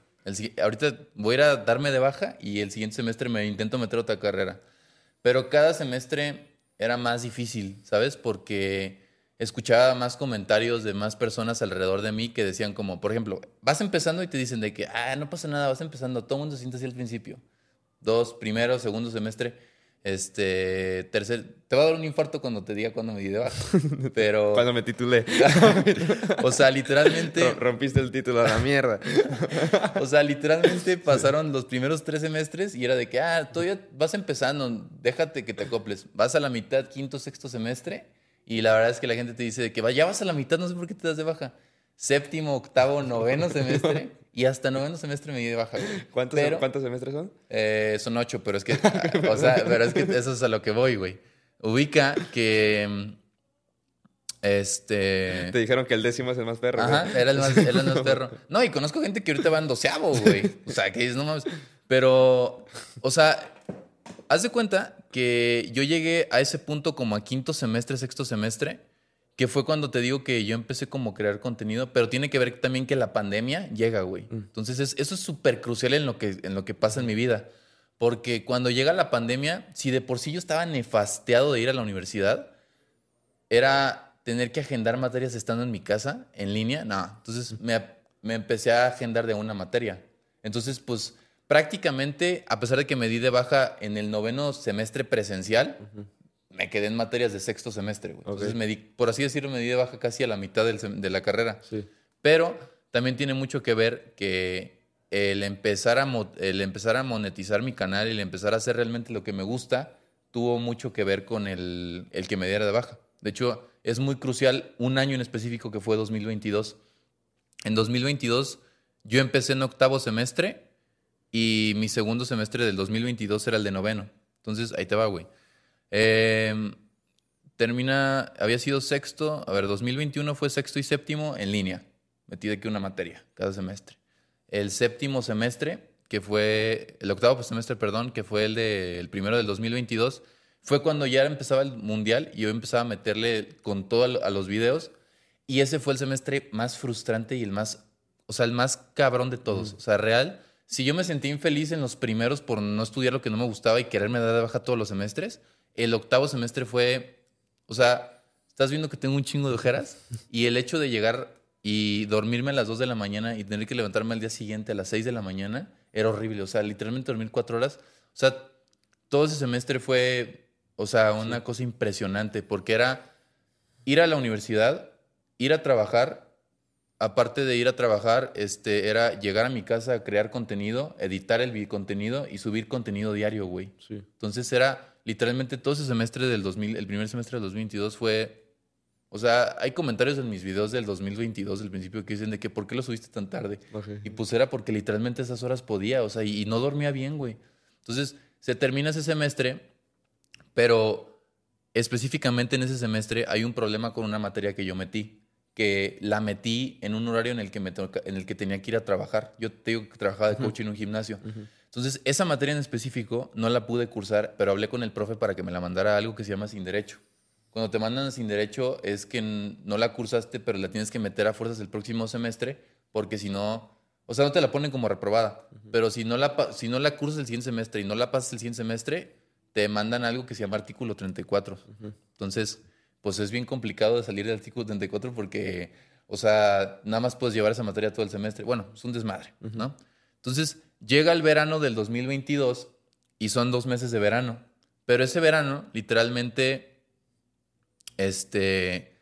ahorita voy a ir a darme de baja y el siguiente semestre me intento meter otra carrera. Pero cada semestre era más difícil, ¿sabes? Porque escuchaba más comentarios de más personas alrededor de mí que decían como, por ejemplo, vas empezando y te dicen de que, ah, no pasa nada, vas empezando, todo el mundo se siente así al principio. Dos, primero, segundo semestre este, tercer, te va a dar un infarto cuando te diga cuando me di de baja. (laughs) Pero. cuando me titulé. (laughs) o sea, literalmente. Rompiste el título a la mierda. o sea, literalmente (laughs) pasaron los primeros tres semestres y era de que, ah, todavía vas empezando, déjate que te acoples. Vas a la mitad, quinto, sexto semestre. Y la verdad es que la gente te dice de que ya vas a la mitad, no sé por qué te das de baja. Séptimo, octavo, noveno semestre. (laughs) Y hasta noveno semestre me di de baja. ¿Cuántos, ¿Cuántos semestres son? Eh, son ocho, pero es que, o sea, pero es que eso es a lo que voy, güey. Ubica que, este... Te dijeron que el décimo es el más perro. Ajá, era el más, era el más (laughs) perro. No, y conozco gente que ahorita va en doceavo, güey. O sea, que dices, no mames. Pero, o sea, haz de cuenta que yo llegué a ese punto como a quinto semestre, sexto semestre, que fue cuando te digo que yo empecé como a crear contenido, pero tiene que ver también que la pandemia llega, güey. Mm. Entonces eso es súper crucial en lo, que, en lo que pasa en mi vida, Porque cuando llega la pandemia, si de por sí yo estaba nefasteado de ir a la universidad, era tener que agendar materias estando en mi casa, en línea, no. Entonces me, me empecé a agendar de una materia. Entonces, pues prácticamente, a pesar de que me di de baja en el noveno semestre presencial, me quedé en materias de sexto semestre. güey. Entonces, me di, por así decirlo, me di de baja casi a la mitad del de la carrera. Sí. Pero también tiene mucho que ver que el empezar, a, mo- el empezar a monetizar mi canal y el empezar a hacer realmente lo que me gusta tuvo mucho que ver con el, el que me diera de baja. De hecho, es muy crucial un año en específico que fue 2022. En 2022 yo empecé en octavo semestre y mi segundo semestre del 2022 era el de noveno. Entonces, ahí te va, güey. Eh, termina, había sido sexto, a ver, 2021 fue sexto y séptimo en línea. Metí de que una materia cada semestre. El séptimo semestre, que fue, el octavo semestre, perdón, que fue el, de, el primero del 2022, fue cuando ya empezaba el mundial y yo empezaba a meterle con todo a a los videos. Y ese fue el semestre más frustrante y el más, o sea, el más cabrón de todos. O sea, real, si yo me sentí infeliz en los primeros por no estudiar lo que no me gustaba y quererme dar de baja todos los semestres, el octavo semestre fue, o sea, estás viendo que tengo un chingo de ojeras y el hecho de llegar y dormirme a las 2 de la mañana y tener que levantarme al día siguiente a las 6 de la mañana era horrible. O sea, literalmente dormir cuatro horas. O sea, todo ese semestre fue, o sea, una cosa impresionante porque era ir a la universidad, ir a trabajar, aparte de ir a trabajar, este, era llegar a mi casa a crear contenido, editar el contenido y subir contenido diario, güey. Sí. Entonces era literalmente todo ese semestre del 2000, el primer semestre del 2022 fue, o sea, hay comentarios en mis videos del 2022, del principio, que dicen de que ¿por qué lo subiste tan tarde? Ok. Y pues era porque literalmente esas horas podía, o sea, y, y no dormía bien, güey. Entonces se termina ese semestre, pero específicamente en ese semestre hay un problema con una materia que yo metí, que la metí en un horario en el que, me toca- en el que tenía que ir a trabajar. Yo te digo que trabajaba de coach en un gimnasio. Entonces, esa materia en específico no la pude cursar, pero hablé con el profe para que me la mandara a algo que se llama sin derecho. Cuando te mandan sin derecho es que no la cursaste, pero la tienes que meter a fuerzas el próximo semestre, porque si no, o sea, no te la ponen como reprobada, pero si no, la, si no la cursas el siguiente semestre y no la pasas el siguiente semestre, te mandan algo que se llama artículo 34. Entonces, pues es bien complicado de salir del artículo 34 porque, o sea, nada más puedes llevar esa materia todo el semestre. Bueno, es un desmadre, ¿no? Entonces, llega el verano del 2022 y son dos meses de verano. Pero ese verano, literalmente, este,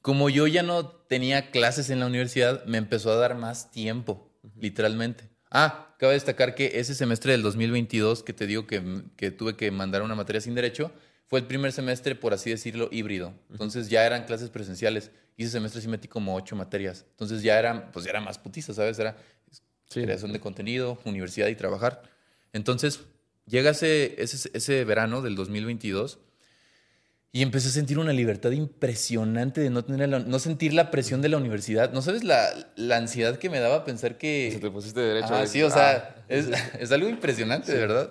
como yo ya no tenía clases en la universidad, me empezó a dar más tiempo, literalmente. Ah, cabe destacar que ese semestre del 2022, que te digo que, que tuve que mandar una materia sin derecho, fue el primer semestre, por así decirlo, híbrido. Entonces ya eran clases presenciales. Y ese semestre sí metí como ocho materias. Entonces ya eran, pues ya era más putiza, ¿sabes? Era Sí. creación de contenido, universidad y trabajar. Entonces, llega ese, ese, ese verano del 2022 y empecé a sentir una libertad impresionante de no, tener la- no sentir la presión de la universidad. ¿No sabes la, la ansiedad que me daba pensar que... Se te pusiste derecho. Ah, sí, o sea, Ah. es, (laughs) es algo impresionante, de verdad.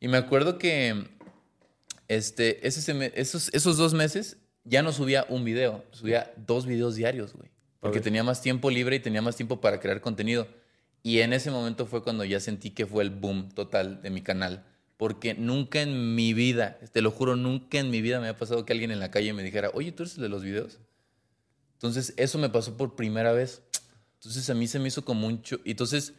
Y me acuerdo que este, ese esos, esos dos meses ya no subía un video, subía dos videos diarios, güey. Porque tenía más tiempo libre y tenía más tiempo para crear contenido. Y en ese momento fue cuando ya sentí que fue el boom total de mi canal. Porque nunca en mi vida, te lo juro, nunca en mi vida me ha pasado que alguien en la calle me dijera, oye, ¿tú eres el de los videos? Entonces, eso me pasó por primera vez. Entonces, a mí se me hizo como un... Entonces,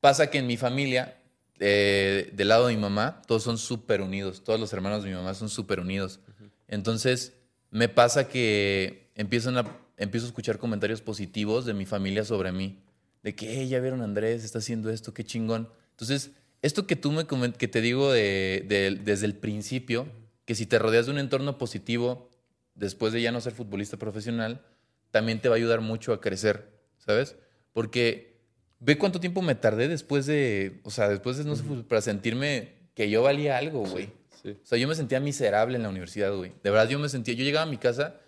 pasa que en mi familia, eh, del lado de mi mamá, todos son súper unidos. Todos los hermanos de mi mamá son súper unidos. Entonces, me pasa que empiezan a, empiezo a escuchar comentarios positivos de mi familia sobre mí. De que, hey, ya vieron a Andrés, está haciendo esto, qué chingón. Entonces, esto que tú me que te digo de, de- desde el principio, que si te rodeas de un entorno positivo, después de ya no ser futbolista profesional, también te va a ayudar mucho a crecer, ¿sabes? Porque ve cuánto tiempo me tardé después de, o sea, después de no sé, para sentirme que yo valía algo, güey. Sí. O sea, yo me sentía miserable en la universidad, güey. De verdad, yo me sentía, yo llegaba a mi casa,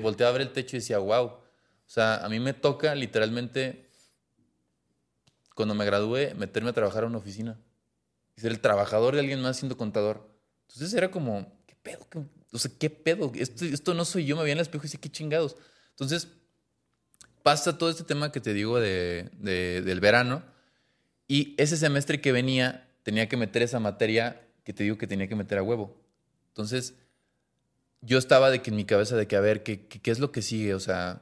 volteaba a ver el techo y decía, wow. O sea, a mí me toca literalmente, cuando me gradué, meterme a trabajar a una oficina. Y ser el trabajador de alguien más siendo contador. Entonces era como, ¿qué pedo? ¿Qué- o sea, ¿qué pedo? Esto, esto no soy yo, me vi en el espejo y decía, ¿qué chingados? Entonces, pasa todo este tema que te digo de, de- del verano. Y ese semestre que venía, tenía que meter esa materia que te digo que tenía que meter a huevo. Entonces, yo estaba de que en mi cabeza de que, a ver, ¿qué, qué, es lo que sigue? O sea,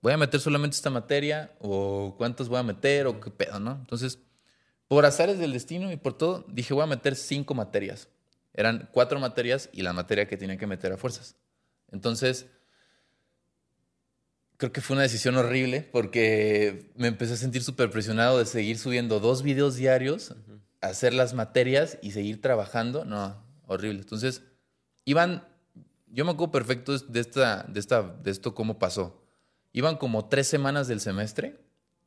¿voy a meter solamente esta materia? ¿O cuántas voy a meter? ¿O qué pedo, no? Entonces, por azares del destino y por todo, dije, voy a meter cinco materias. Eran cuatro materias y la materia que tenía que meter a fuerzas. Entonces, creo que fue una decisión horrible porque me empecé a sentir súper presionado de seguir subiendo dos videos diarios, hacer las materias y seguir trabajando. No, horrible. Entonces, iban, yo me acuerdo perfecto de, esta, de, esta, de esto, cómo pasó. Iban como tres semanas del semestre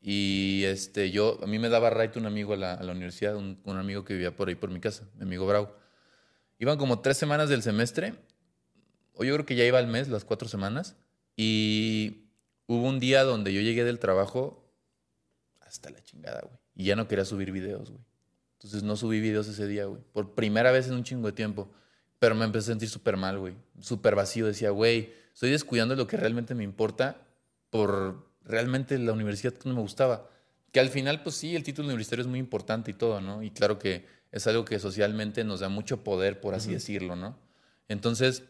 y este, yo, a mí me daba right un amigo a la, universidad, un, amigo que vivía por ahí por mi casa, mi amigo Bravo. Iban como tres semanas del semestre, o yo creo que ya iba al mes, las cuatro semanas, y hubo un día donde yo llegué del trabajo hasta la chingada, güey. Y ya no quería subir videos, güey. Entonces no subí videos ese día, güey. Por primera vez en un chingo de tiempo. Pero me empecé a sentir súper mal, güey. Súper vacío. Decía, güey, estoy descuidando lo que realmente me importa por realmente la universidad que no me gustaba. Que al final, pues sí, el título universitario es muy importante y todo, ¿no? Y claro que es algo que socialmente nos da mucho poder, por así decirlo, ¿no? Entonces,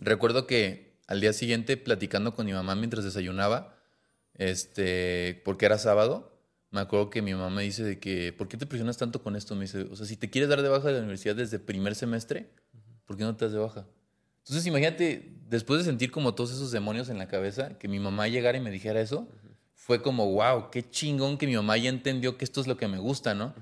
recuerdo que al día siguiente, platicando con mi mamá mientras desayunaba, este, porque era sábado, me acuerdo que mi mamá me dice de que, ¿por qué te presionas tanto con esto? Me dice, o sea, si te quieres dar de baja de la universidad desde primer semestre, ¿por qué no te das de baja? Entonces imagínate, después de sentir como todos esos demonios en la cabeza, que mi mamá llegara y me dijera eso, fue como, wow, qué chingón que mi mamá ya entendió que esto es lo que me gusta, ¿no?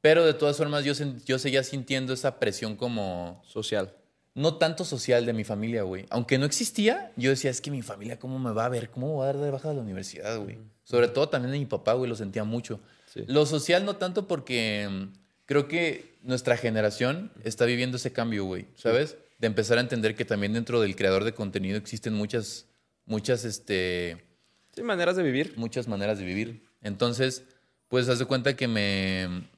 Pero de todas formas yo, yo seguía sintiendo esa presión como... Social no tanto social de mi familia, güey. Aunque no existía, yo decía, es que mi familia, ¿cómo me va a ver? ¿Cómo va a dar de baja de la universidad, güey? Sobre todo también de mi papá, güey, lo sentía mucho. Lo social no tanto porque mm, creo que nuestra generación está viviendo ese cambio, güey, ¿sabes? De empezar a entender que también dentro del creador de contenido existen muchas, muchas, este... Sí, maneras de vivir. Muchas maneras de vivir. Entonces, pues, haz de cuenta que me...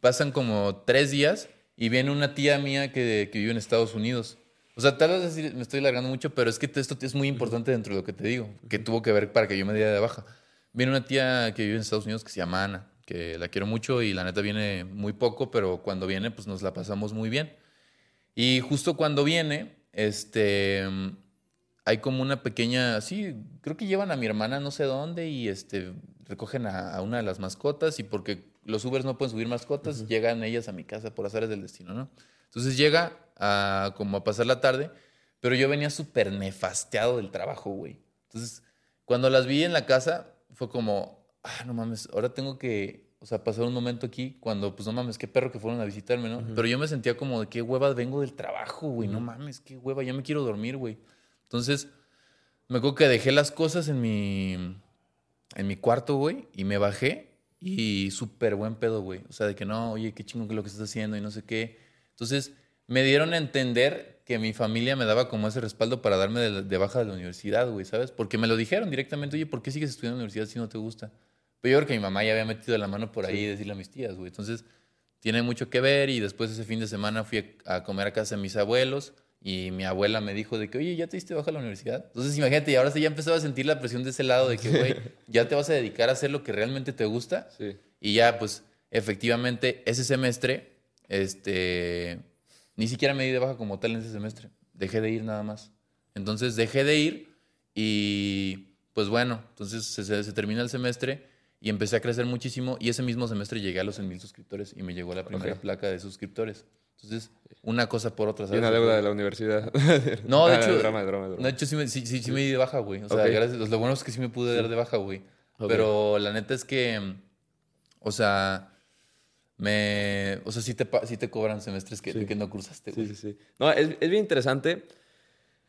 Pasan como tres días y viene una tía mía que, que, vive en Estados Unidos. O sea, tal vez me estoy largando mucho, pero es que esto es muy importante dentro de lo que te digo, que tuvo que ver para que yo me diera de baja. Viene una tía que vive en Estados Unidos que se llama Ana, que la quiero mucho y la neta viene muy poco, pero cuando viene pues nos la pasamos muy bien. Y justo cuando viene, este, hay como una pequeña, sí, creo que llevan a mi hermana no sé dónde y este, recogen a, a una de las mascotas y porque los Ubers no pueden subir mascotas, llegan ellas a mi casa por azares del destino, ¿no? Entonces llega a como a pasar la tarde, pero yo venía súper nefasteado del trabajo, güey. Entonces, cuando las vi en la casa, fue como, ah, no mames, ahora tengo que, o sea, pasar un momento aquí cuando, pues no mames, qué perro que fueron a visitarme, ¿no? Pero yo me sentía como de qué hueva vengo del trabajo, güey, no mames, qué hueva, ya me quiero dormir, güey. Entonces, me acuerdo que dejé las cosas en mi, en mi cuarto, güey, y me bajé y súper buen pedo, güey. O sea, de que no, oye, qué chingo que lo que estás haciendo y no sé qué. Entonces, me dieron a entender que mi familia me daba como ese respaldo para darme de, baja de la universidad, güey, ¿sabes? Porque me lo dijeron directamente, oye, ¿por qué sigues estudiando en la universidad si no te gusta? Pero yo creo que mi mamá ya había metido la mano por ahí y decirle a mis tías, güey. Entonces, tiene mucho que ver y después ese fin de semana fui a comer a casa de mis abuelos y mi abuela me dijo de que, oye, ¿ya te diste baja a la universidad? Entonces, imagínate, y ahora sí ya empezaba a sentir la presión de ese lado de que, (laughs) güey, ya te vas a dedicar a hacer lo que realmente te gusta. Sí. Y ya, pues, efectivamente, ese semestre, este, ni siquiera me di de baja como tal en ese semestre. Dejé de ir nada más. Entonces, dejé de ir y, pues bueno, entonces se, se, termina el semestre y empecé a crecer muchísimo y ese mismo semestre llegué a los 100 mil suscriptores y me llegó la primera placa de suscriptores. Entonces, una cosa por otra. ¿sabes? Y una deuda de la universidad. (laughs) No, de ah, hecho. drama, drama, drama. de hecho, sí, me, sí, sí, me di de baja, güey. O sea, gracias, lo bueno es que sí me pude dar de baja, güey. Pero la neta es que. O sea. Me. O sea, sí te, sí te cobran semestres que, que no cursaste, güey. Sí, sí, sí. No, es, es bien interesante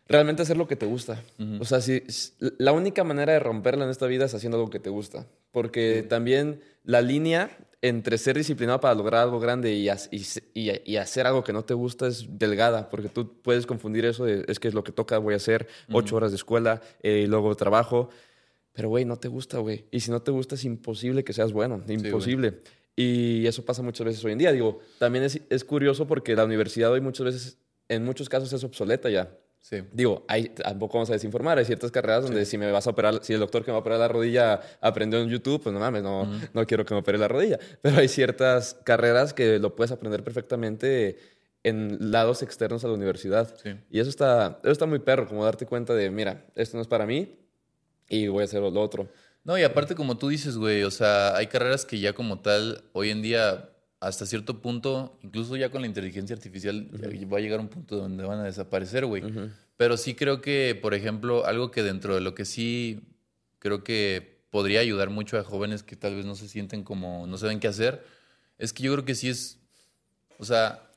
realmente hacer lo que te gusta. O sea, si, la única manera de romperla en esta vida es haciendo algo que te gusta. Porque también la línea entre ser disciplinado para lograr algo grande y, y, hacer algo que no te gusta es delgada, porque tú puedes confundir eso de, es que es lo que toca, voy a hacer ocho horas de escuela eh, y luego trabajo, pero güey, no te gusta, güey. Y si no te gusta es imposible que seas bueno, imposible. y eso pasa muchas veces hoy en día. Digo, también es, es curioso porque la universidad hoy muchas veces, en muchos casos es obsoleta ya. Sí. Digo, hay, tampoco vamos a desinformar. Hay ciertas carreras donde si me vas a operar, si el doctor que me va a operar la rodilla aprendió en YouTube, pues no mames, no, no quiero que me opere la rodilla. Pero hay ciertas carreras que lo puedes aprender perfectamente en lados externos a la universidad. Sí. Y eso está, eso está muy perro, como darte cuenta de, mira, esto no es para mí y voy a hacer lo otro. No, y aparte, como tú dices, güey, o sea, hay carreras que ya como tal, hoy en día, hasta cierto punto, incluso ya con la inteligencia artificial, va a llegar un punto donde van a desaparecer, güey. Pero sí creo que, por ejemplo, algo que dentro de lo que sí creo que podría ayudar mucho a jóvenes que tal vez no se sienten como, no saben qué hacer, es que yo creo que sí es, o sea,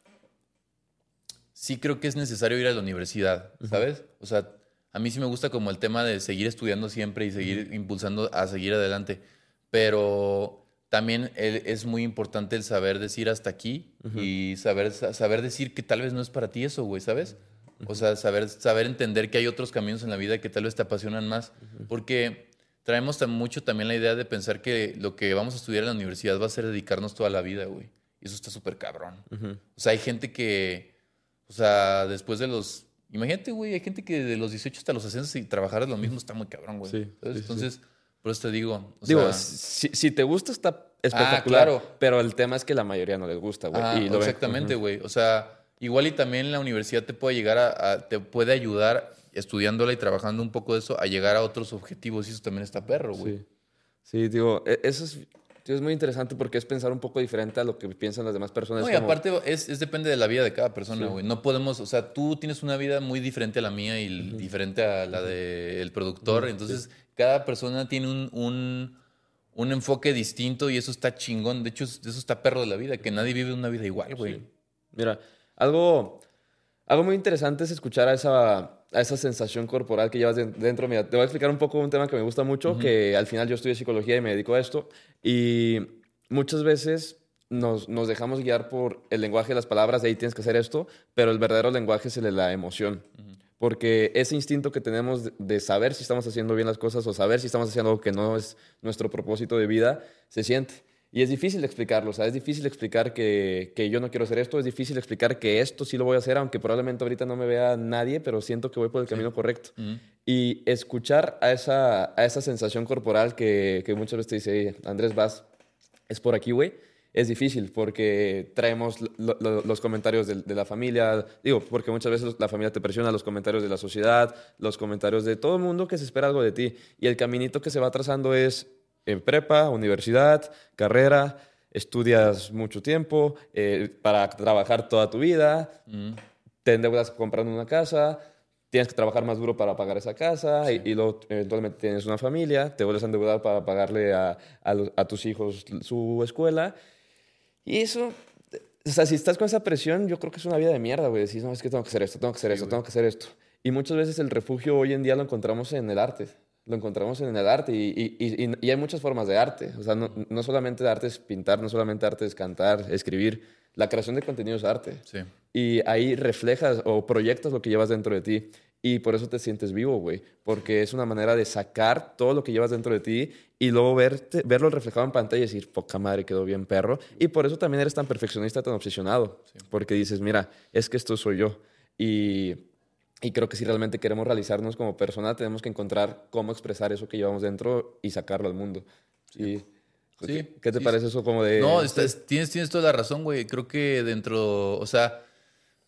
sí creo que es necesario ir a la universidad, ¿sabes? O sea, a mí sí me gusta como el tema de seguir estudiando siempre y seguir impulsando a seguir adelante, pero también el- es muy importante el saber decir hasta aquí y saber, sa- saber decir que tal vez no es para ti eso, güey, ¿sabes? O sea, saber, saber entender que hay otros caminos en la vida que tal vez te apasionan más, porque traemos tan mucho también la idea de pensar que lo que vamos a estudiar en la universidad va a ser dedicarnos toda la vida, güey. Y eso está súper cabrón. O sea, hay gente que, o sea, después de los... Imagínate, güey, hay gente que de los 18 hasta los 60 y trabajar es lo mismo está muy cabrón, güey. Sí, sí. Por eso te digo. o Digo, sea, si, si te gusta está espectacular, claro. pero el tema es que la mayoría no les gusta, güey. ah, exactamente, güey. O sea, igual y también la universidad te puede llegar a, a- te puede ayudar estudiándola y trabajando un poco de eso a llegar a otros objetivos y eso también está perro, güey. Sí. Sí, digo, e- eso es, es muy interesante porque es pensar un poco diferente a lo que piensan las demás personas. No, y como- aparte es, es depende de la vida de cada persona, güey. No podemos, o sea, tú tienes una vida muy diferente a la mía y diferente a la del productor. Entonces, cada persona tiene un, un, un enfoque distinto y eso está chingón. De hecho, es- eso está perro de la vida, que nadie vive una vida igual, güey. Mira, algo, algo muy interesante es escuchar a esa, a esa sensación corporal que llevas de- dentro. Mira, te voy a explicar un poco un tema que me gusta mucho, que al final yo estudio psicología y me dedico a esto. Y muchas veces nos, nos dejamos guiar por el lenguaje de las palabras, de ahí tienes que hacer esto, pero el verdadero lenguaje es el de la emoción. Porque ese instinto que tenemos de, saber si estamos haciendo bien las cosas o saber si estamos haciendo algo que no es nuestro propósito de vida, se siente. Y es difícil explicarlo, o sea, es difícil explicar que, que yo no quiero hacer esto, es difícil explicar que esto sí lo voy a hacer, aunque probablemente ahorita no me vea nadie, pero siento que voy por el camino correcto. Y escuchar a esa, a esa sensación corporal que, que muchas veces te dice, "Ey, Andrés, vas, es por aquí, güey, es difícil porque traemos lo- lo- los comentarios de, de la familia, digo, porque muchas veces la familia te presiona, los comentarios de la sociedad, los comentarios de todo el mundo que se espera algo de ti. Y el caminito que se va trazando es en prepa, universidad, carrera, estudias mucho tiempo eh, para trabajar toda tu vida, te endeudas comprando una casa, tienes que trabajar más duro para pagar esa casa y, y luego eventualmente tienes una familia, te vuelves a endeudar para pagarle a, a a tus hijos su escuela. Y eso, o sea, si estás con esa presión, yo creo que es una vida de mierda, güey. Decís, no, es que tengo que hacer esto, tengo que hacer esto, tengo que hacer esto. Y muchas veces el refugio hoy en día lo encontramos en el arte. Lo encontramos en el arte y, y- y- y- hay muchas formas de arte. O sea, no, no solamente arte es pintar, no solamente arte es cantar, escribir. La creación de contenido es arte. Sí. Y ahí reflejas o proyectas lo que llevas dentro de ti. Y por eso te sientes vivo, güey. Porque es una manera de sacar todo lo que llevas dentro de ti y luego verte, verlo reflejado en pantalla y decir, poca madre, quedó bien perro. Y por eso también eres tan perfeccionista, tan obsesionado. Porque dices, mira, es que esto soy yo. Y, y creo que si realmente queremos realizarnos como persona, tenemos que encontrar cómo expresar eso que llevamos dentro y sacarlo al mundo. Y, Sí, ¿Qué, qué te sí, parece eso como de...? No, estás- tienes, tienes toda la razón, güey. Creo que dentro, o sea,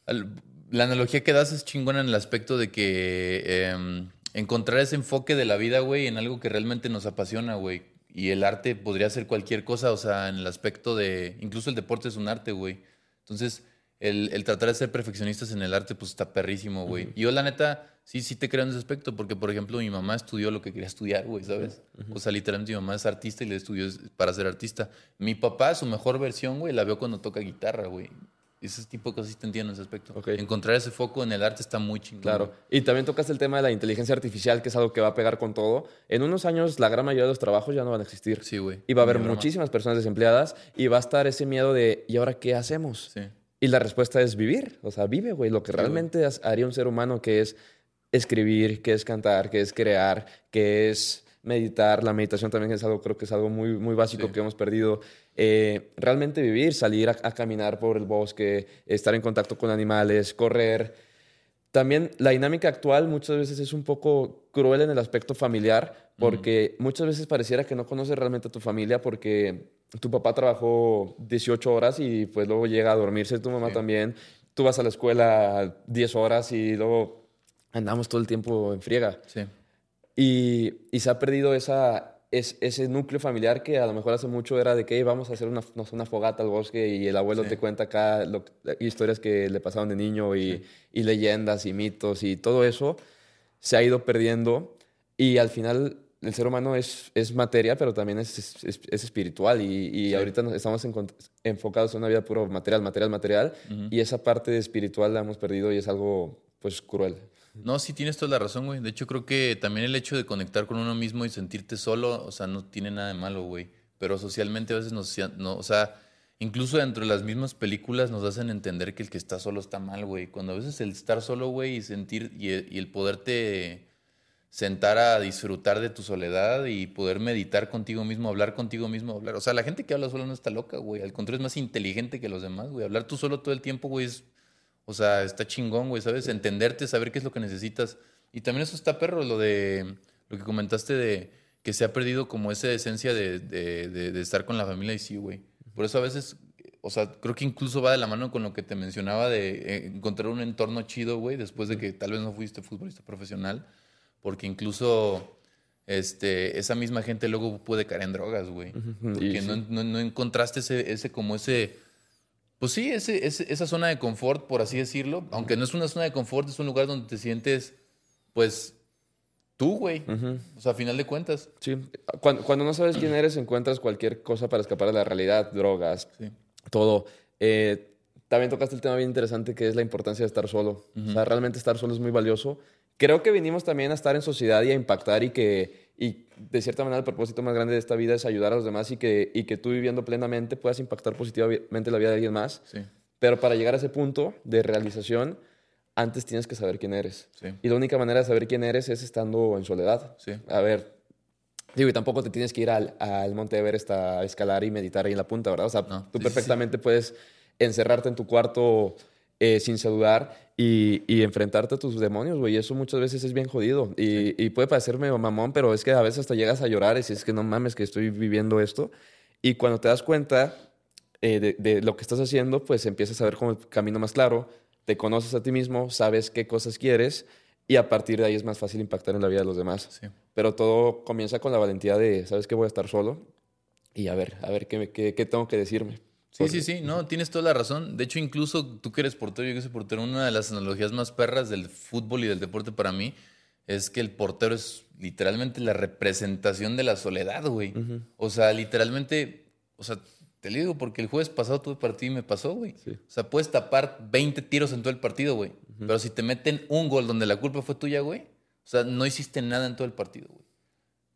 al- la analogía que das es chingona en el aspecto de que em, encontrar ese enfoque de la vida, güey, en algo que realmente nos apasiona, güey. Y el arte podría ser cualquier cosa, o sea, en el aspecto de, incluso el deporte es un arte, güey. Entonces, el, el tratar de ser perfeccionistas en el arte, pues está perrísimo, güey. Y yo, la neta, sí, sí te creo en ese aspecto, porque, por ejemplo, mi mamá estudió lo que quería estudiar, güey, ¿sabes? O sea, literalmente mi mamá es artista y le estudió para ser artista. Mi papá, su mejor versión, güey, la veo cuando toca guitarra, güey. Ese tipo de cosas sí te entiendo en ese aspecto. Encontrar ese foco en el arte está muy chingón. Claro. Y también tocas el tema de la inteligencia artificial, que es algo que va a pegar con todo. En unos años, la gran mayoría de los trabajos ya no van a existir. Sí, güey. Y va a haber muchísimas personas desempleadas y va a estar ese miedo de, ¿y ahora qué hacemos? Sí. Y la respuesta es vivir. O sea, vive, güey. Lo que realmente haría un ser humano, que es escribir, que es cantar, que es crear, que es meditar. La meditación también es algo, creo que es algo muy, muy básico Sí. que hemos perdido. Eh, realmente vivir, salir a, a caminar por el bosque, estar en contacto con animales, correr. también la dinámica actual muchas veces es un poco cruel en el aspecto familiar, porque muchas veces pareciera que no conoces realmente a tu familia porque tu papá trabajó 18 horas y pues luego llega a dormirse tu mamá también. Tú vas a la escuela 10 horas y luego andamos todo el tiempo en friega. Sí. Y, y se ha perdido esa, es, ese núcleo familiar que a lo mejor hace mucho era de que vamos a hacer una, no sé, una fogata al bosque y el abuelo Sí. te cuenta acá lo- historias que le pasaron de niño y, y leyendas y mitos y todo eso se ha ido perdiendo y al final el ser humano es, es materia pero también es, es, es- es espiritual y, y Sí. ahorita nos estamos encont- enfocados en una vida puro material, material, material y esa parte espiritual la hemos perdido y es algo pues cruel. No, sí tienes toda la razón, güey. De hecho, creo que también el hecho de conectar con uno mismo y sentirte solo, o sea, no tiene nada de malo, güey. Pero socialmente a veces nos, no, o sea, incluso dentro de las mismas películas nos hacen entender que el que está solo está mal, güey. Cuando a veces el estar solo, güey, y sentir, y, y el poderte sentar a disfrutar de tu soledad y poder meditar contigo mismo, hablar contigo mismo, hablar. O sea, la gente que habla solo no está loca, güey. Al contrario, es más inteligente que los demás, güey. Hablar tú solo todo el tiempo, güey, es. O sea, está chingón, güey, ¿sabes? Entenderte, saber qué es lo que necesitas. Y también eso está perro, lo de. Lo que comentaste de que se ha perdido como esa esencia de, de, de- de estar con la familia y sí, güey. Por eso a veces. O sea, creo que incluso va de la mano con lo que te mencionaba de eh, encontrar un entorno chido, güey, después de que tal vez no fuiste futbolista profesional porque incluso este, esa misma gente luego puede caer en drogas, güey. Porque no, no- no encontraste ese, ese como ese, pues sí, ese, ese- esa zona de confort, por así decirlo. Aunque no es una zona de confort, es un lugar donde te sientes, pues, tú, güey. O sea, a final de cuentas. Sí, cuando, cuando no sabes quién eres, encuentras cualquier cosa para escapar de la realidad, drogas, Sí. todo. Eh, también tocaste el tema bien interesante que es la importancia de estar solo. O sea, realmente estar solo es muy valioso. Creo que vinimos también a estar en sociedad y a impactar y que, y de cierta manera, el propósito más grande de esta vida es ayudar a los demás y que, y que tú viviendo plenamente puedas impactar positivamente la vida de alguien más. Sí, Pero para llegar a ese punto de realización, antes tienes que saber quién eres. sí, Y la única manera de saber quién eres es estando en soledad. sí. A ver, digo, y tampoco te tienes que ir al, al Monte Everest a escalar y meditar ahí en la punta, ¿verdad? O sea, No, tú perfectamente puedes encerrarte en tu cuarto eh, sin saludar y, y enfrentarte a tus demonios, güey. Eso muchas veces es bien jodido. Y, y puede parecerme mamón, pero es que a veces hasta llegas a llorar y dices, es que no mames que estoy viviendo esto. Y cuando te das cuenta eh, de, de lo que estás haciendo, pues empiezas a ver como el camino más claro, te conoces a ti mismo, sabes qué cosas quieres y a partir de ahí es más fácil impactar en la vida de los demás. sí. Pero todo comienza con la valentía de, ¿sabes qué? Voy a estar solo y a ver, a ver qué, qué tengo que decirme. Sí, sí, sí, no, tienes toda la razón. De hecho, incluso tú que eres portero, yo que soy portero, una de las analogías más perras del fútbol y del deporte para mí es que el portero es literalmente la representación de la soledad, güey. O sea, literalmente, o sea, te lo digo porque el jueves pasado tuve partido y me pasó, güey. Sí. O sea, puedes tapar 20 tiros en todo el partido, güey. Pero si te meten un gol donde la culpa fue tuya, güey, o sea, no hiciste nada en todo el partido, güey.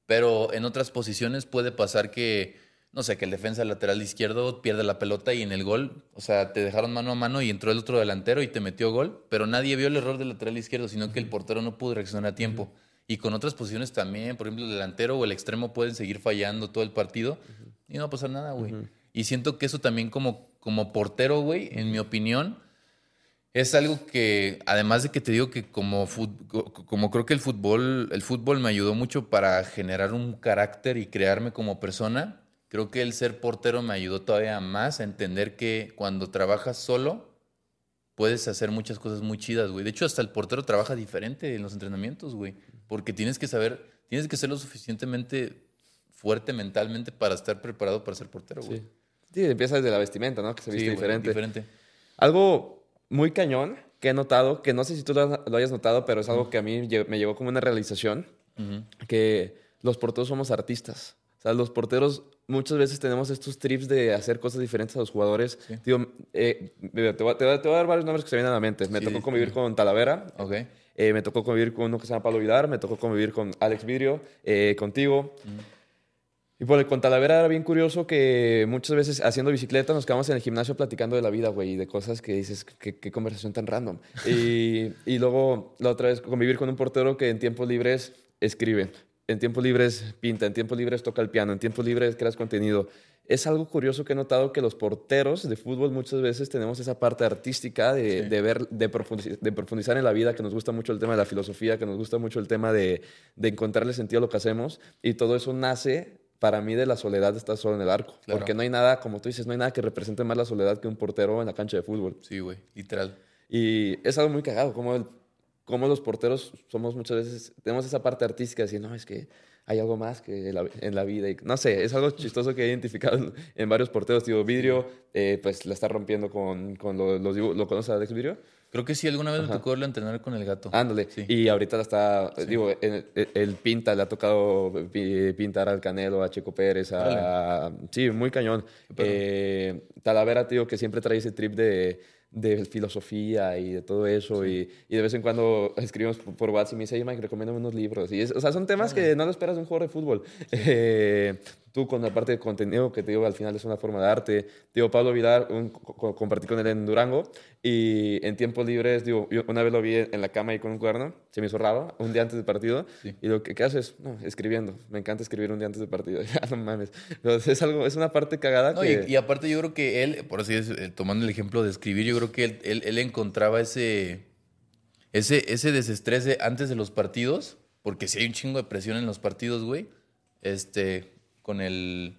Pero en otras posiciones puede pasar que, no sé, que el defensa lateral izquierdo pierde la pelota y en el gol, o sea, te dejaron mano a mano y entró el otro delantero y te metió gol, pero nadie vio el error del lateral izquierdo, sino que el portero no pudo reaccionar a tiempo. Y con otras posiciones también, por ejemplo, el delantero o el extremo pueden seguir fallando todo el partido y no va a pasar nada, güey. Y siento que eso también como, como portero, güey, en mi opinión, es algo que, además de que te digo que como, como creo que el fútbol, el fútbol me ayudó mucho para generar un carácter y crearme como persona, creo que el ser portero me ayudó todavía más a entender que cuando trabajas solo puedes hacer muchas cosas muy chidas, güey. De hecho, hasta el portero trabaja diferente en los entrenamientos, güey, porque tienes que saber, tienes que ser lo suficientemente fuerte mentalmente para estar preparado para ser portero, güey. Sí. Sí, empieza desde la vestimenta, ¿no? Que se Sí, viste güey, diferente. diferente. Algo muy cañón que he notado, que no sé si tú lo, hayas notado, pero es algo que a mí me llegó como una realización, que los porteros somos artistas. O sea, los porteros muchas veces tenemos estos trips de hacer cosas diferentes a los jugadores. Sí. Digo, eh, te, voy, a- te voy a dar varios nombres que se vienen a la mente. Me Sí, tocó convivir sí. con Talavera, Ok. eh, me tocó convivir con uno que se llama Pablo Vidar, me tocó convivir con Alex Vidrio, eh, contigo. Y por el con Talavera era bien curioso que muchas veces haciendo bicicleta nos quedamos en el gimnasio platicando de la vida, güey, y de cosas que dices, qué, qué conversación tan random. (laughs) Y, y luego la otra vez convivir con un portero que en tiempos libres escribe, en tiempos libres pinta, en tiempos libres toca el piano, en tiempos libres creas contenido. es algo curioso que he notado que los porteros de fútbol muchas veces tenemos esa parte artística de, de ver, de profundizar, de profundizar, en la vida, que nos gusta mucho el tema de la filosofía, que nos gusta mucho el tema de, de encontrarle sentido a lo que hacemos, y todo eso nace para mí de la soledad de estar solo en el arco. Claro. Porque no hay nada, como tú dices, no hay nada que represente más la soledad que un portero en la cancha de fútbol. Sí, güey, literal. Y es algo muy cagado, como, el, como los porteros somos muchas veces, tenemos esa parte artística de decir, no, es que hay algo más que en la vida. Y, no sé, es algo chistoso que he identificado en varios porteros. Tío, Vidrio, eh, pues la está rompiendo con, con los, los ¿Lo conoces a Alex Vidrio? Creo que sí, alguna vez me tocó verlo entrenar con el gato. Ándale. Y ahorita la está, digo, el, pinta, le ha tocado pintar al Canelo, a Checo Pérez, a... Sí, muy cañón. Eh, Talavera, tío, que siempre trae ese trip de de filosofía y de todo eso. Y, y, de vez en cuando escribimos por WhatsApp y me dice, Mike, recomiéndame unos libros. Y o sea, son temas que no lo esperas de un juego de fútbol. Eh, tú con la parte de contenido, que te digo, al final es una forma de arte. Digo, Pablo Vidal, un, compartí con él en Durango y en tiempos libres, digo, yo una vez lo vi en la cama ahí con un cuaderno, se me hizo raro, un día antes del partido. Y lo que ¿qué haces? No, escribiendo. Me encanta escribir un día antes del partido. (laughs) ya no mames. Entonces, es, algo, es una parte cagada. que... y, aparte yo creo que él, por así decirlo, eh, tomando el ejemplo de escribir, yo creo que él, él, él encontraba ese, ese, ese desestrés de antes de los partidos, porque si hay un chingo de presión en los partidos, güey. Este, con el,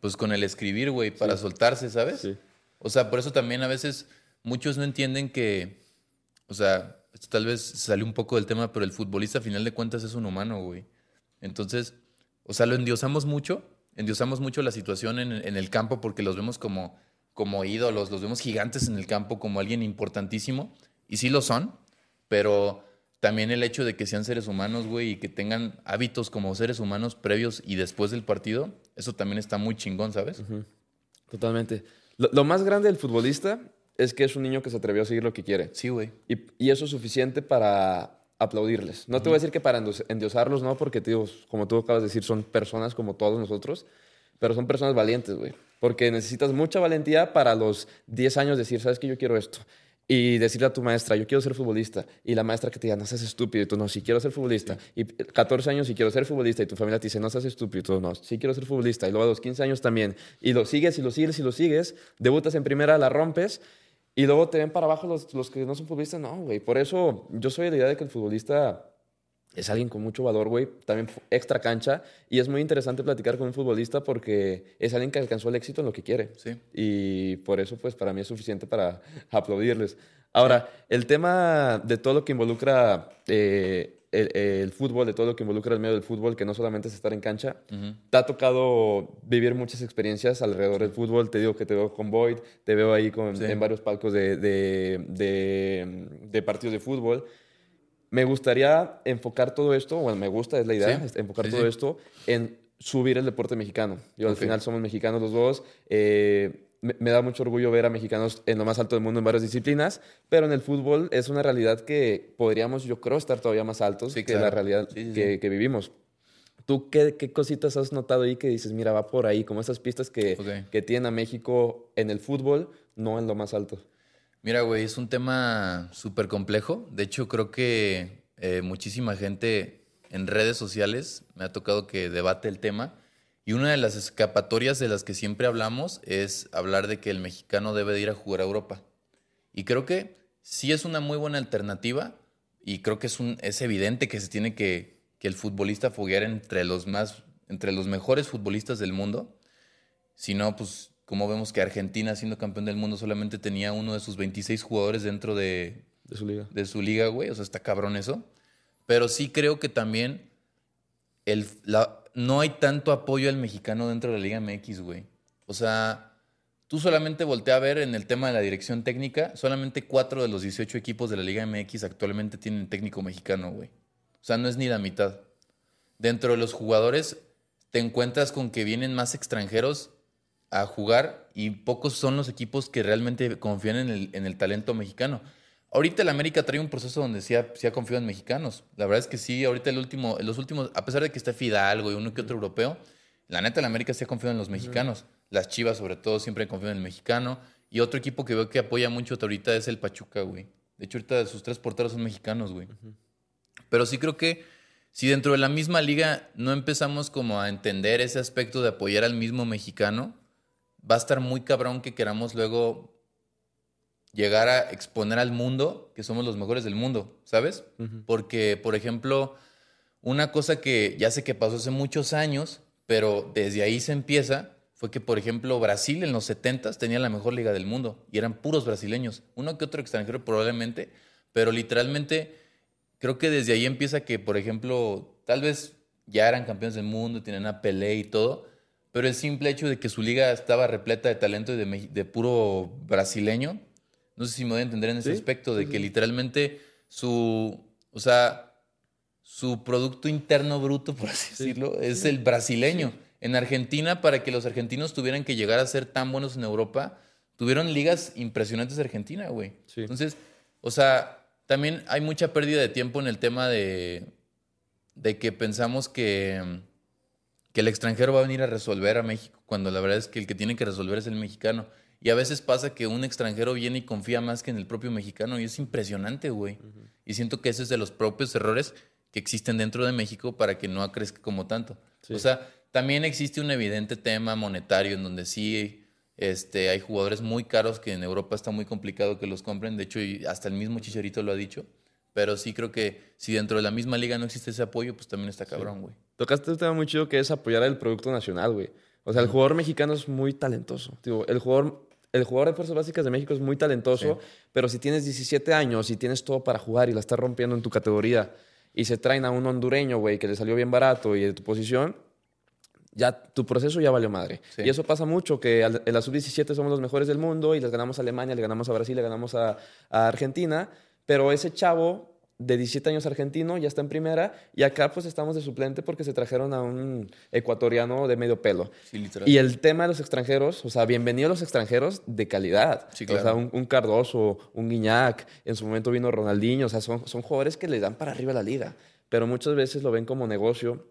pues con el escribir, güey, para soltarse, ¿sabes? Sí. O sea, por eso también a veces muchos no entienden que, o sea, esto tal vez sale un poco del tema, pero el futbolista a final de cuentas es un humano, güey. Entonces, o sea, lo endiosamos mucho, endiosamos mucho la situación en, en el campo porque los vemos como, como ídolos, los vemos gigantes en el campo como alguien importantísimo, y sí lo son, pero también el hecho de que sean seres humanos, güey, y que tengan hábitos como seres humanos previos y después del partido, eso también está muy chingón, ¿sabes? Totalmente. Lo, más grande del futbolista es que es un niño que se atrevió a seguir lo que quiere. Sí, güey. Y, eso es suficiente para aplaudirles. No te voy a decir que para endiosarlos, no, porque, tío, como tú acabas de decir, son personas como todos nosotros, pero son personas valientes, güey. Porque necesitas mucha valentía para los 10 años decir, ¿sabes que Yo quiero esto y decirle a tu maestra, yo quiero ser futbolista, y la maestra que te diga, no seas estúpido, y tú no, sí quiero ser futbolista, y 14 años y quiero ser futbolista, y tu familia te dice, no seas estúpido, y tú no, sí quiero ser futbolista, y luego a los 15 años también, y lo sigues y lo sigues y lo sigues, debutas en primera, la rompes, y luego te ven para abajo los, los que no son futbolistas, no, güey, por eso yo soy de la idea de que el futbolista es alguien con mucho valor, güey, también extra cancha. Y es muy interesante platicar con un futbolista porque es alguien que alcanzó el éxito en lo que quiere. Sí. Y por eso, pues, para mí es suficiente para (laughs) aplaudirles. Ahora, el tema de todo lo que involucra eh, el, fútbol, de todo lo que involucra el medio del fútbol, que no solamente es estar en cancha, te ha tocado vivir muchas experiencias alrededor del fútbol. Te digo que te veo con Boyd, te veo ahí con, en varios palcos de, de, de partidos de fútbol. Me gustaría enfocar todo esto, bueno, me gusta, es la idea, enfocar todo esto en subir el deporte mexicano. Yo al final somos mexicanos los dos. Eh, me, da mucho orgullo ver a mexicanos en lo más alto del mundo en varias disciplinas, pero en el fútbol es una realidad que podríamos, yo creo, estar todavía más altos que la realidad que, que, vivimos. ¿Tú qué, qué, cositas has notado ahí que dices, mira, va por ahí, como esas pistas que, que tiene a México en el fútbol, no en lo más alto? Mira, güey, es un tema súper complejo. De hecho, creo que eh, muchísima gente en redes sociales me ha tocado que debate el tema. Y una de las escapatorias de las que siempre hablamos es hablar de que el mexicano debe de ir a jugar a Europa. Y creo que sí es una muy buena alternativa y creo que es, es evidente que se tiene que, que el futbolista foguear entre los, más, entre los mejores futbolistas del mundo. Si no, pues como vemos que Argentina, siendo campeón del mundo, solamente tenía uno de sus 26 jugadores dentro de, de su liga. De su liga, güey. O sea, está cabrón eso. Pero sí creo que también el, la, no hay tanto apoyo al mexicano dentro de la Liga MX, güey. O sea, tú solamente voltea a ver en el tema de la dirección técnica, solamente cuatro de los 18 equipos de la Liga MX actualmente tienen técnico mexicano, güey. O sea, no es ni la mitad. Dentro de los jugadores, te encuentras con que vienen más extranjeros a jugar y pocos son los equipos que realmente confían en el, en el talento mexicano. Ahorita el América trae un proceso donde sí ha, ha, confiado en mexicanos. La verdad es que sí, ahorita el último, los últimos, a pesar de que está Fidalgo y uno que otro europeo, la neta el América sí ha confiado en los mexicanos. Las Chivas sobre todo siempre confiado en el mexicano. Y otro equipo que veo que apoya mucho ahorita es el Pachuca, güey. De hecho ahorita sus tres porteros son mexicanos, güey. Pero sí creo que si dentro de la misma liga no empezamos como a entender ese aspecto de apoyar al mismo mexicano, va a estar muy cabrón que queramos luego llegar a exponer al mundo que somos los mejores del mundo, ¿sabes? Porque, por ejemplo, una cosa que ya sé que pasó hace muchos años, pero desde ahí se empieza, fue que, por ejemplo, Brasil en los 70 tenía la mejor liga del mundo y eran puros brasileños, uno que otro extranjero probablemente, pero literalmente creo que desde ahí empieza que, por ejemplo, tal vez ya eran campeones del mundo, tenían a Pelé y todo, pero el simple hecho de que su liga estaba repleta de talento y de, puro brasileño, no sé si me voy a entender en ese aspecto, de que literalmente su, o sea, su producto interno bruto, por así decirlo, es el brasileño. En Argentina, para que los argentinos tuvieran que llegar a ser tan buenos en Europa, tuvieron ligas impresionantes de Argentina, güey. Entonces, o sea, también hay mucha pérdida de tiempo en el tema de, de que pensamos que, que el extranjero va a venir a resolver a México, cuando la verdad es que el que tiene que resolver es el mexicano. Y a veces pasa que un extranjero viene y confía más que en el propio mexicano y es impresionante, güey. Y siento que ese es de los propios errores que existen dentro de México para que no crezca como tanto. O sea, también existe un evidente tema monetario en donde sí este, hay jugadores muy caros que en Europa está muy complicado que los compren. De hecho, hasta el mismo Chicharito lo ha dicho. Pero sí creo que si dentro de la misma liga no existe ese apoyo, pues también está cabrón, güey. Tocaste un tema muy chido que es apoyar el producto nacional, güey. O sea, el jugador mexicano es muy talentoso. el jugador el jugador de fuerzas básicas de México es muy talentoso, pero si tienes 17 años y tienes todo para jugar y la estás rompiendo en tu categoría y se traen a un hondureño, güey, que le salió bien barato y de tu posición, ya tu proceso ya valió madre. Y eso pasa mucho, que en la sub-17 somos los mejores del mundo y les ganamos a Alemania, le ganamos a Brasil, le ganamos a Argentina, pero ese chavo de 17 años argentino, ya está en primera, y acá pues estamos de suplente porque se trajeron a un ecuatoriano de medio pelo. y el tema de los extranjeros, o sea, bienvenidos los extranjeros de calidad. O sea, un, Cardoso, un Guiñac, en su momento vino Ronaldinho, o sea, son, son jugadores que le dan para arriba la liga, pero muchas veces lo ven como negocio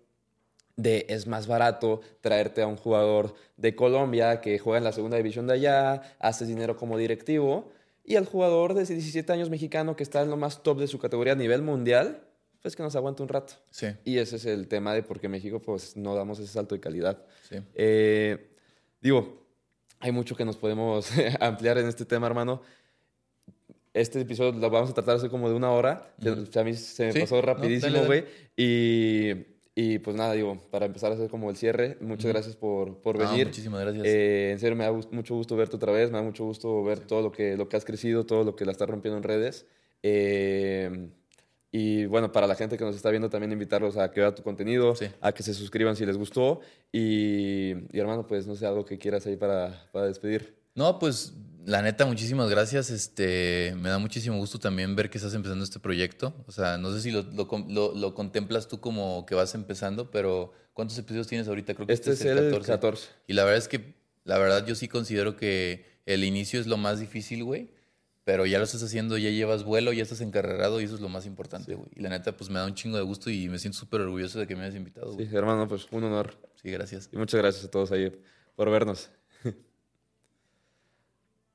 de es más barato traerte a un jugador de Colombia que juega en la segunda división de allá, haces dinero como directivo, y al jugador de 17 años mexicano que está en lo más top de su categoría a nivel mundial, pues que nos aguante un rato. Sí. Y ese es el tema de por qué México pues no damos ese salto de calidad. Sí. Eh, digo, hay mucho que nos podemos (laughs) ampliar en este tema, hermano. Este episodio lo vamos a tratar hace como de una hora. A mí se me pasó rapidísimo, güey. y y pues nada, digo, para empezar a hacer como el cierre, muchas gracias por, por venir. muchísimas gracias. Eh, en serio, me da mucho gusto verte otra vez, me da mucho gusto ver todo lo que, lo que has crecido, todo lo que la estás rompiendo en redes. Eh, y bueno, para la gente que nos está viendo, también invitarlos a que vean tu contenido, a que se suscriban si les gustó. Y, y, hermano, pues no sé, algo que quieras ahí para, para despedir. No, pues la neta, muchísimas gracias. Este, me da muchísimo gusto también ver que estás empezando este proyecto. O sea, no sé si lo, lo, contemplas tú como que vas empezando, pero ¿cuántos episodios tienes ahorita? Creo que este, este es, el 14. 14. Y la verdad es que, la verdad, yo sí considero que el inicio es lo más difícil, güey. Pero ya lo estás haciendo, ya llevas vuelo, ya estás encarrerado y eso es lo más importante, güey. Y la neta, pues me da un chingo de gusto y me siento súper orgulloso de que me hayas invitado, Sí, hermano, pues un honor. Sí, gracias. Y muchas gracias a todos ahí por vernos.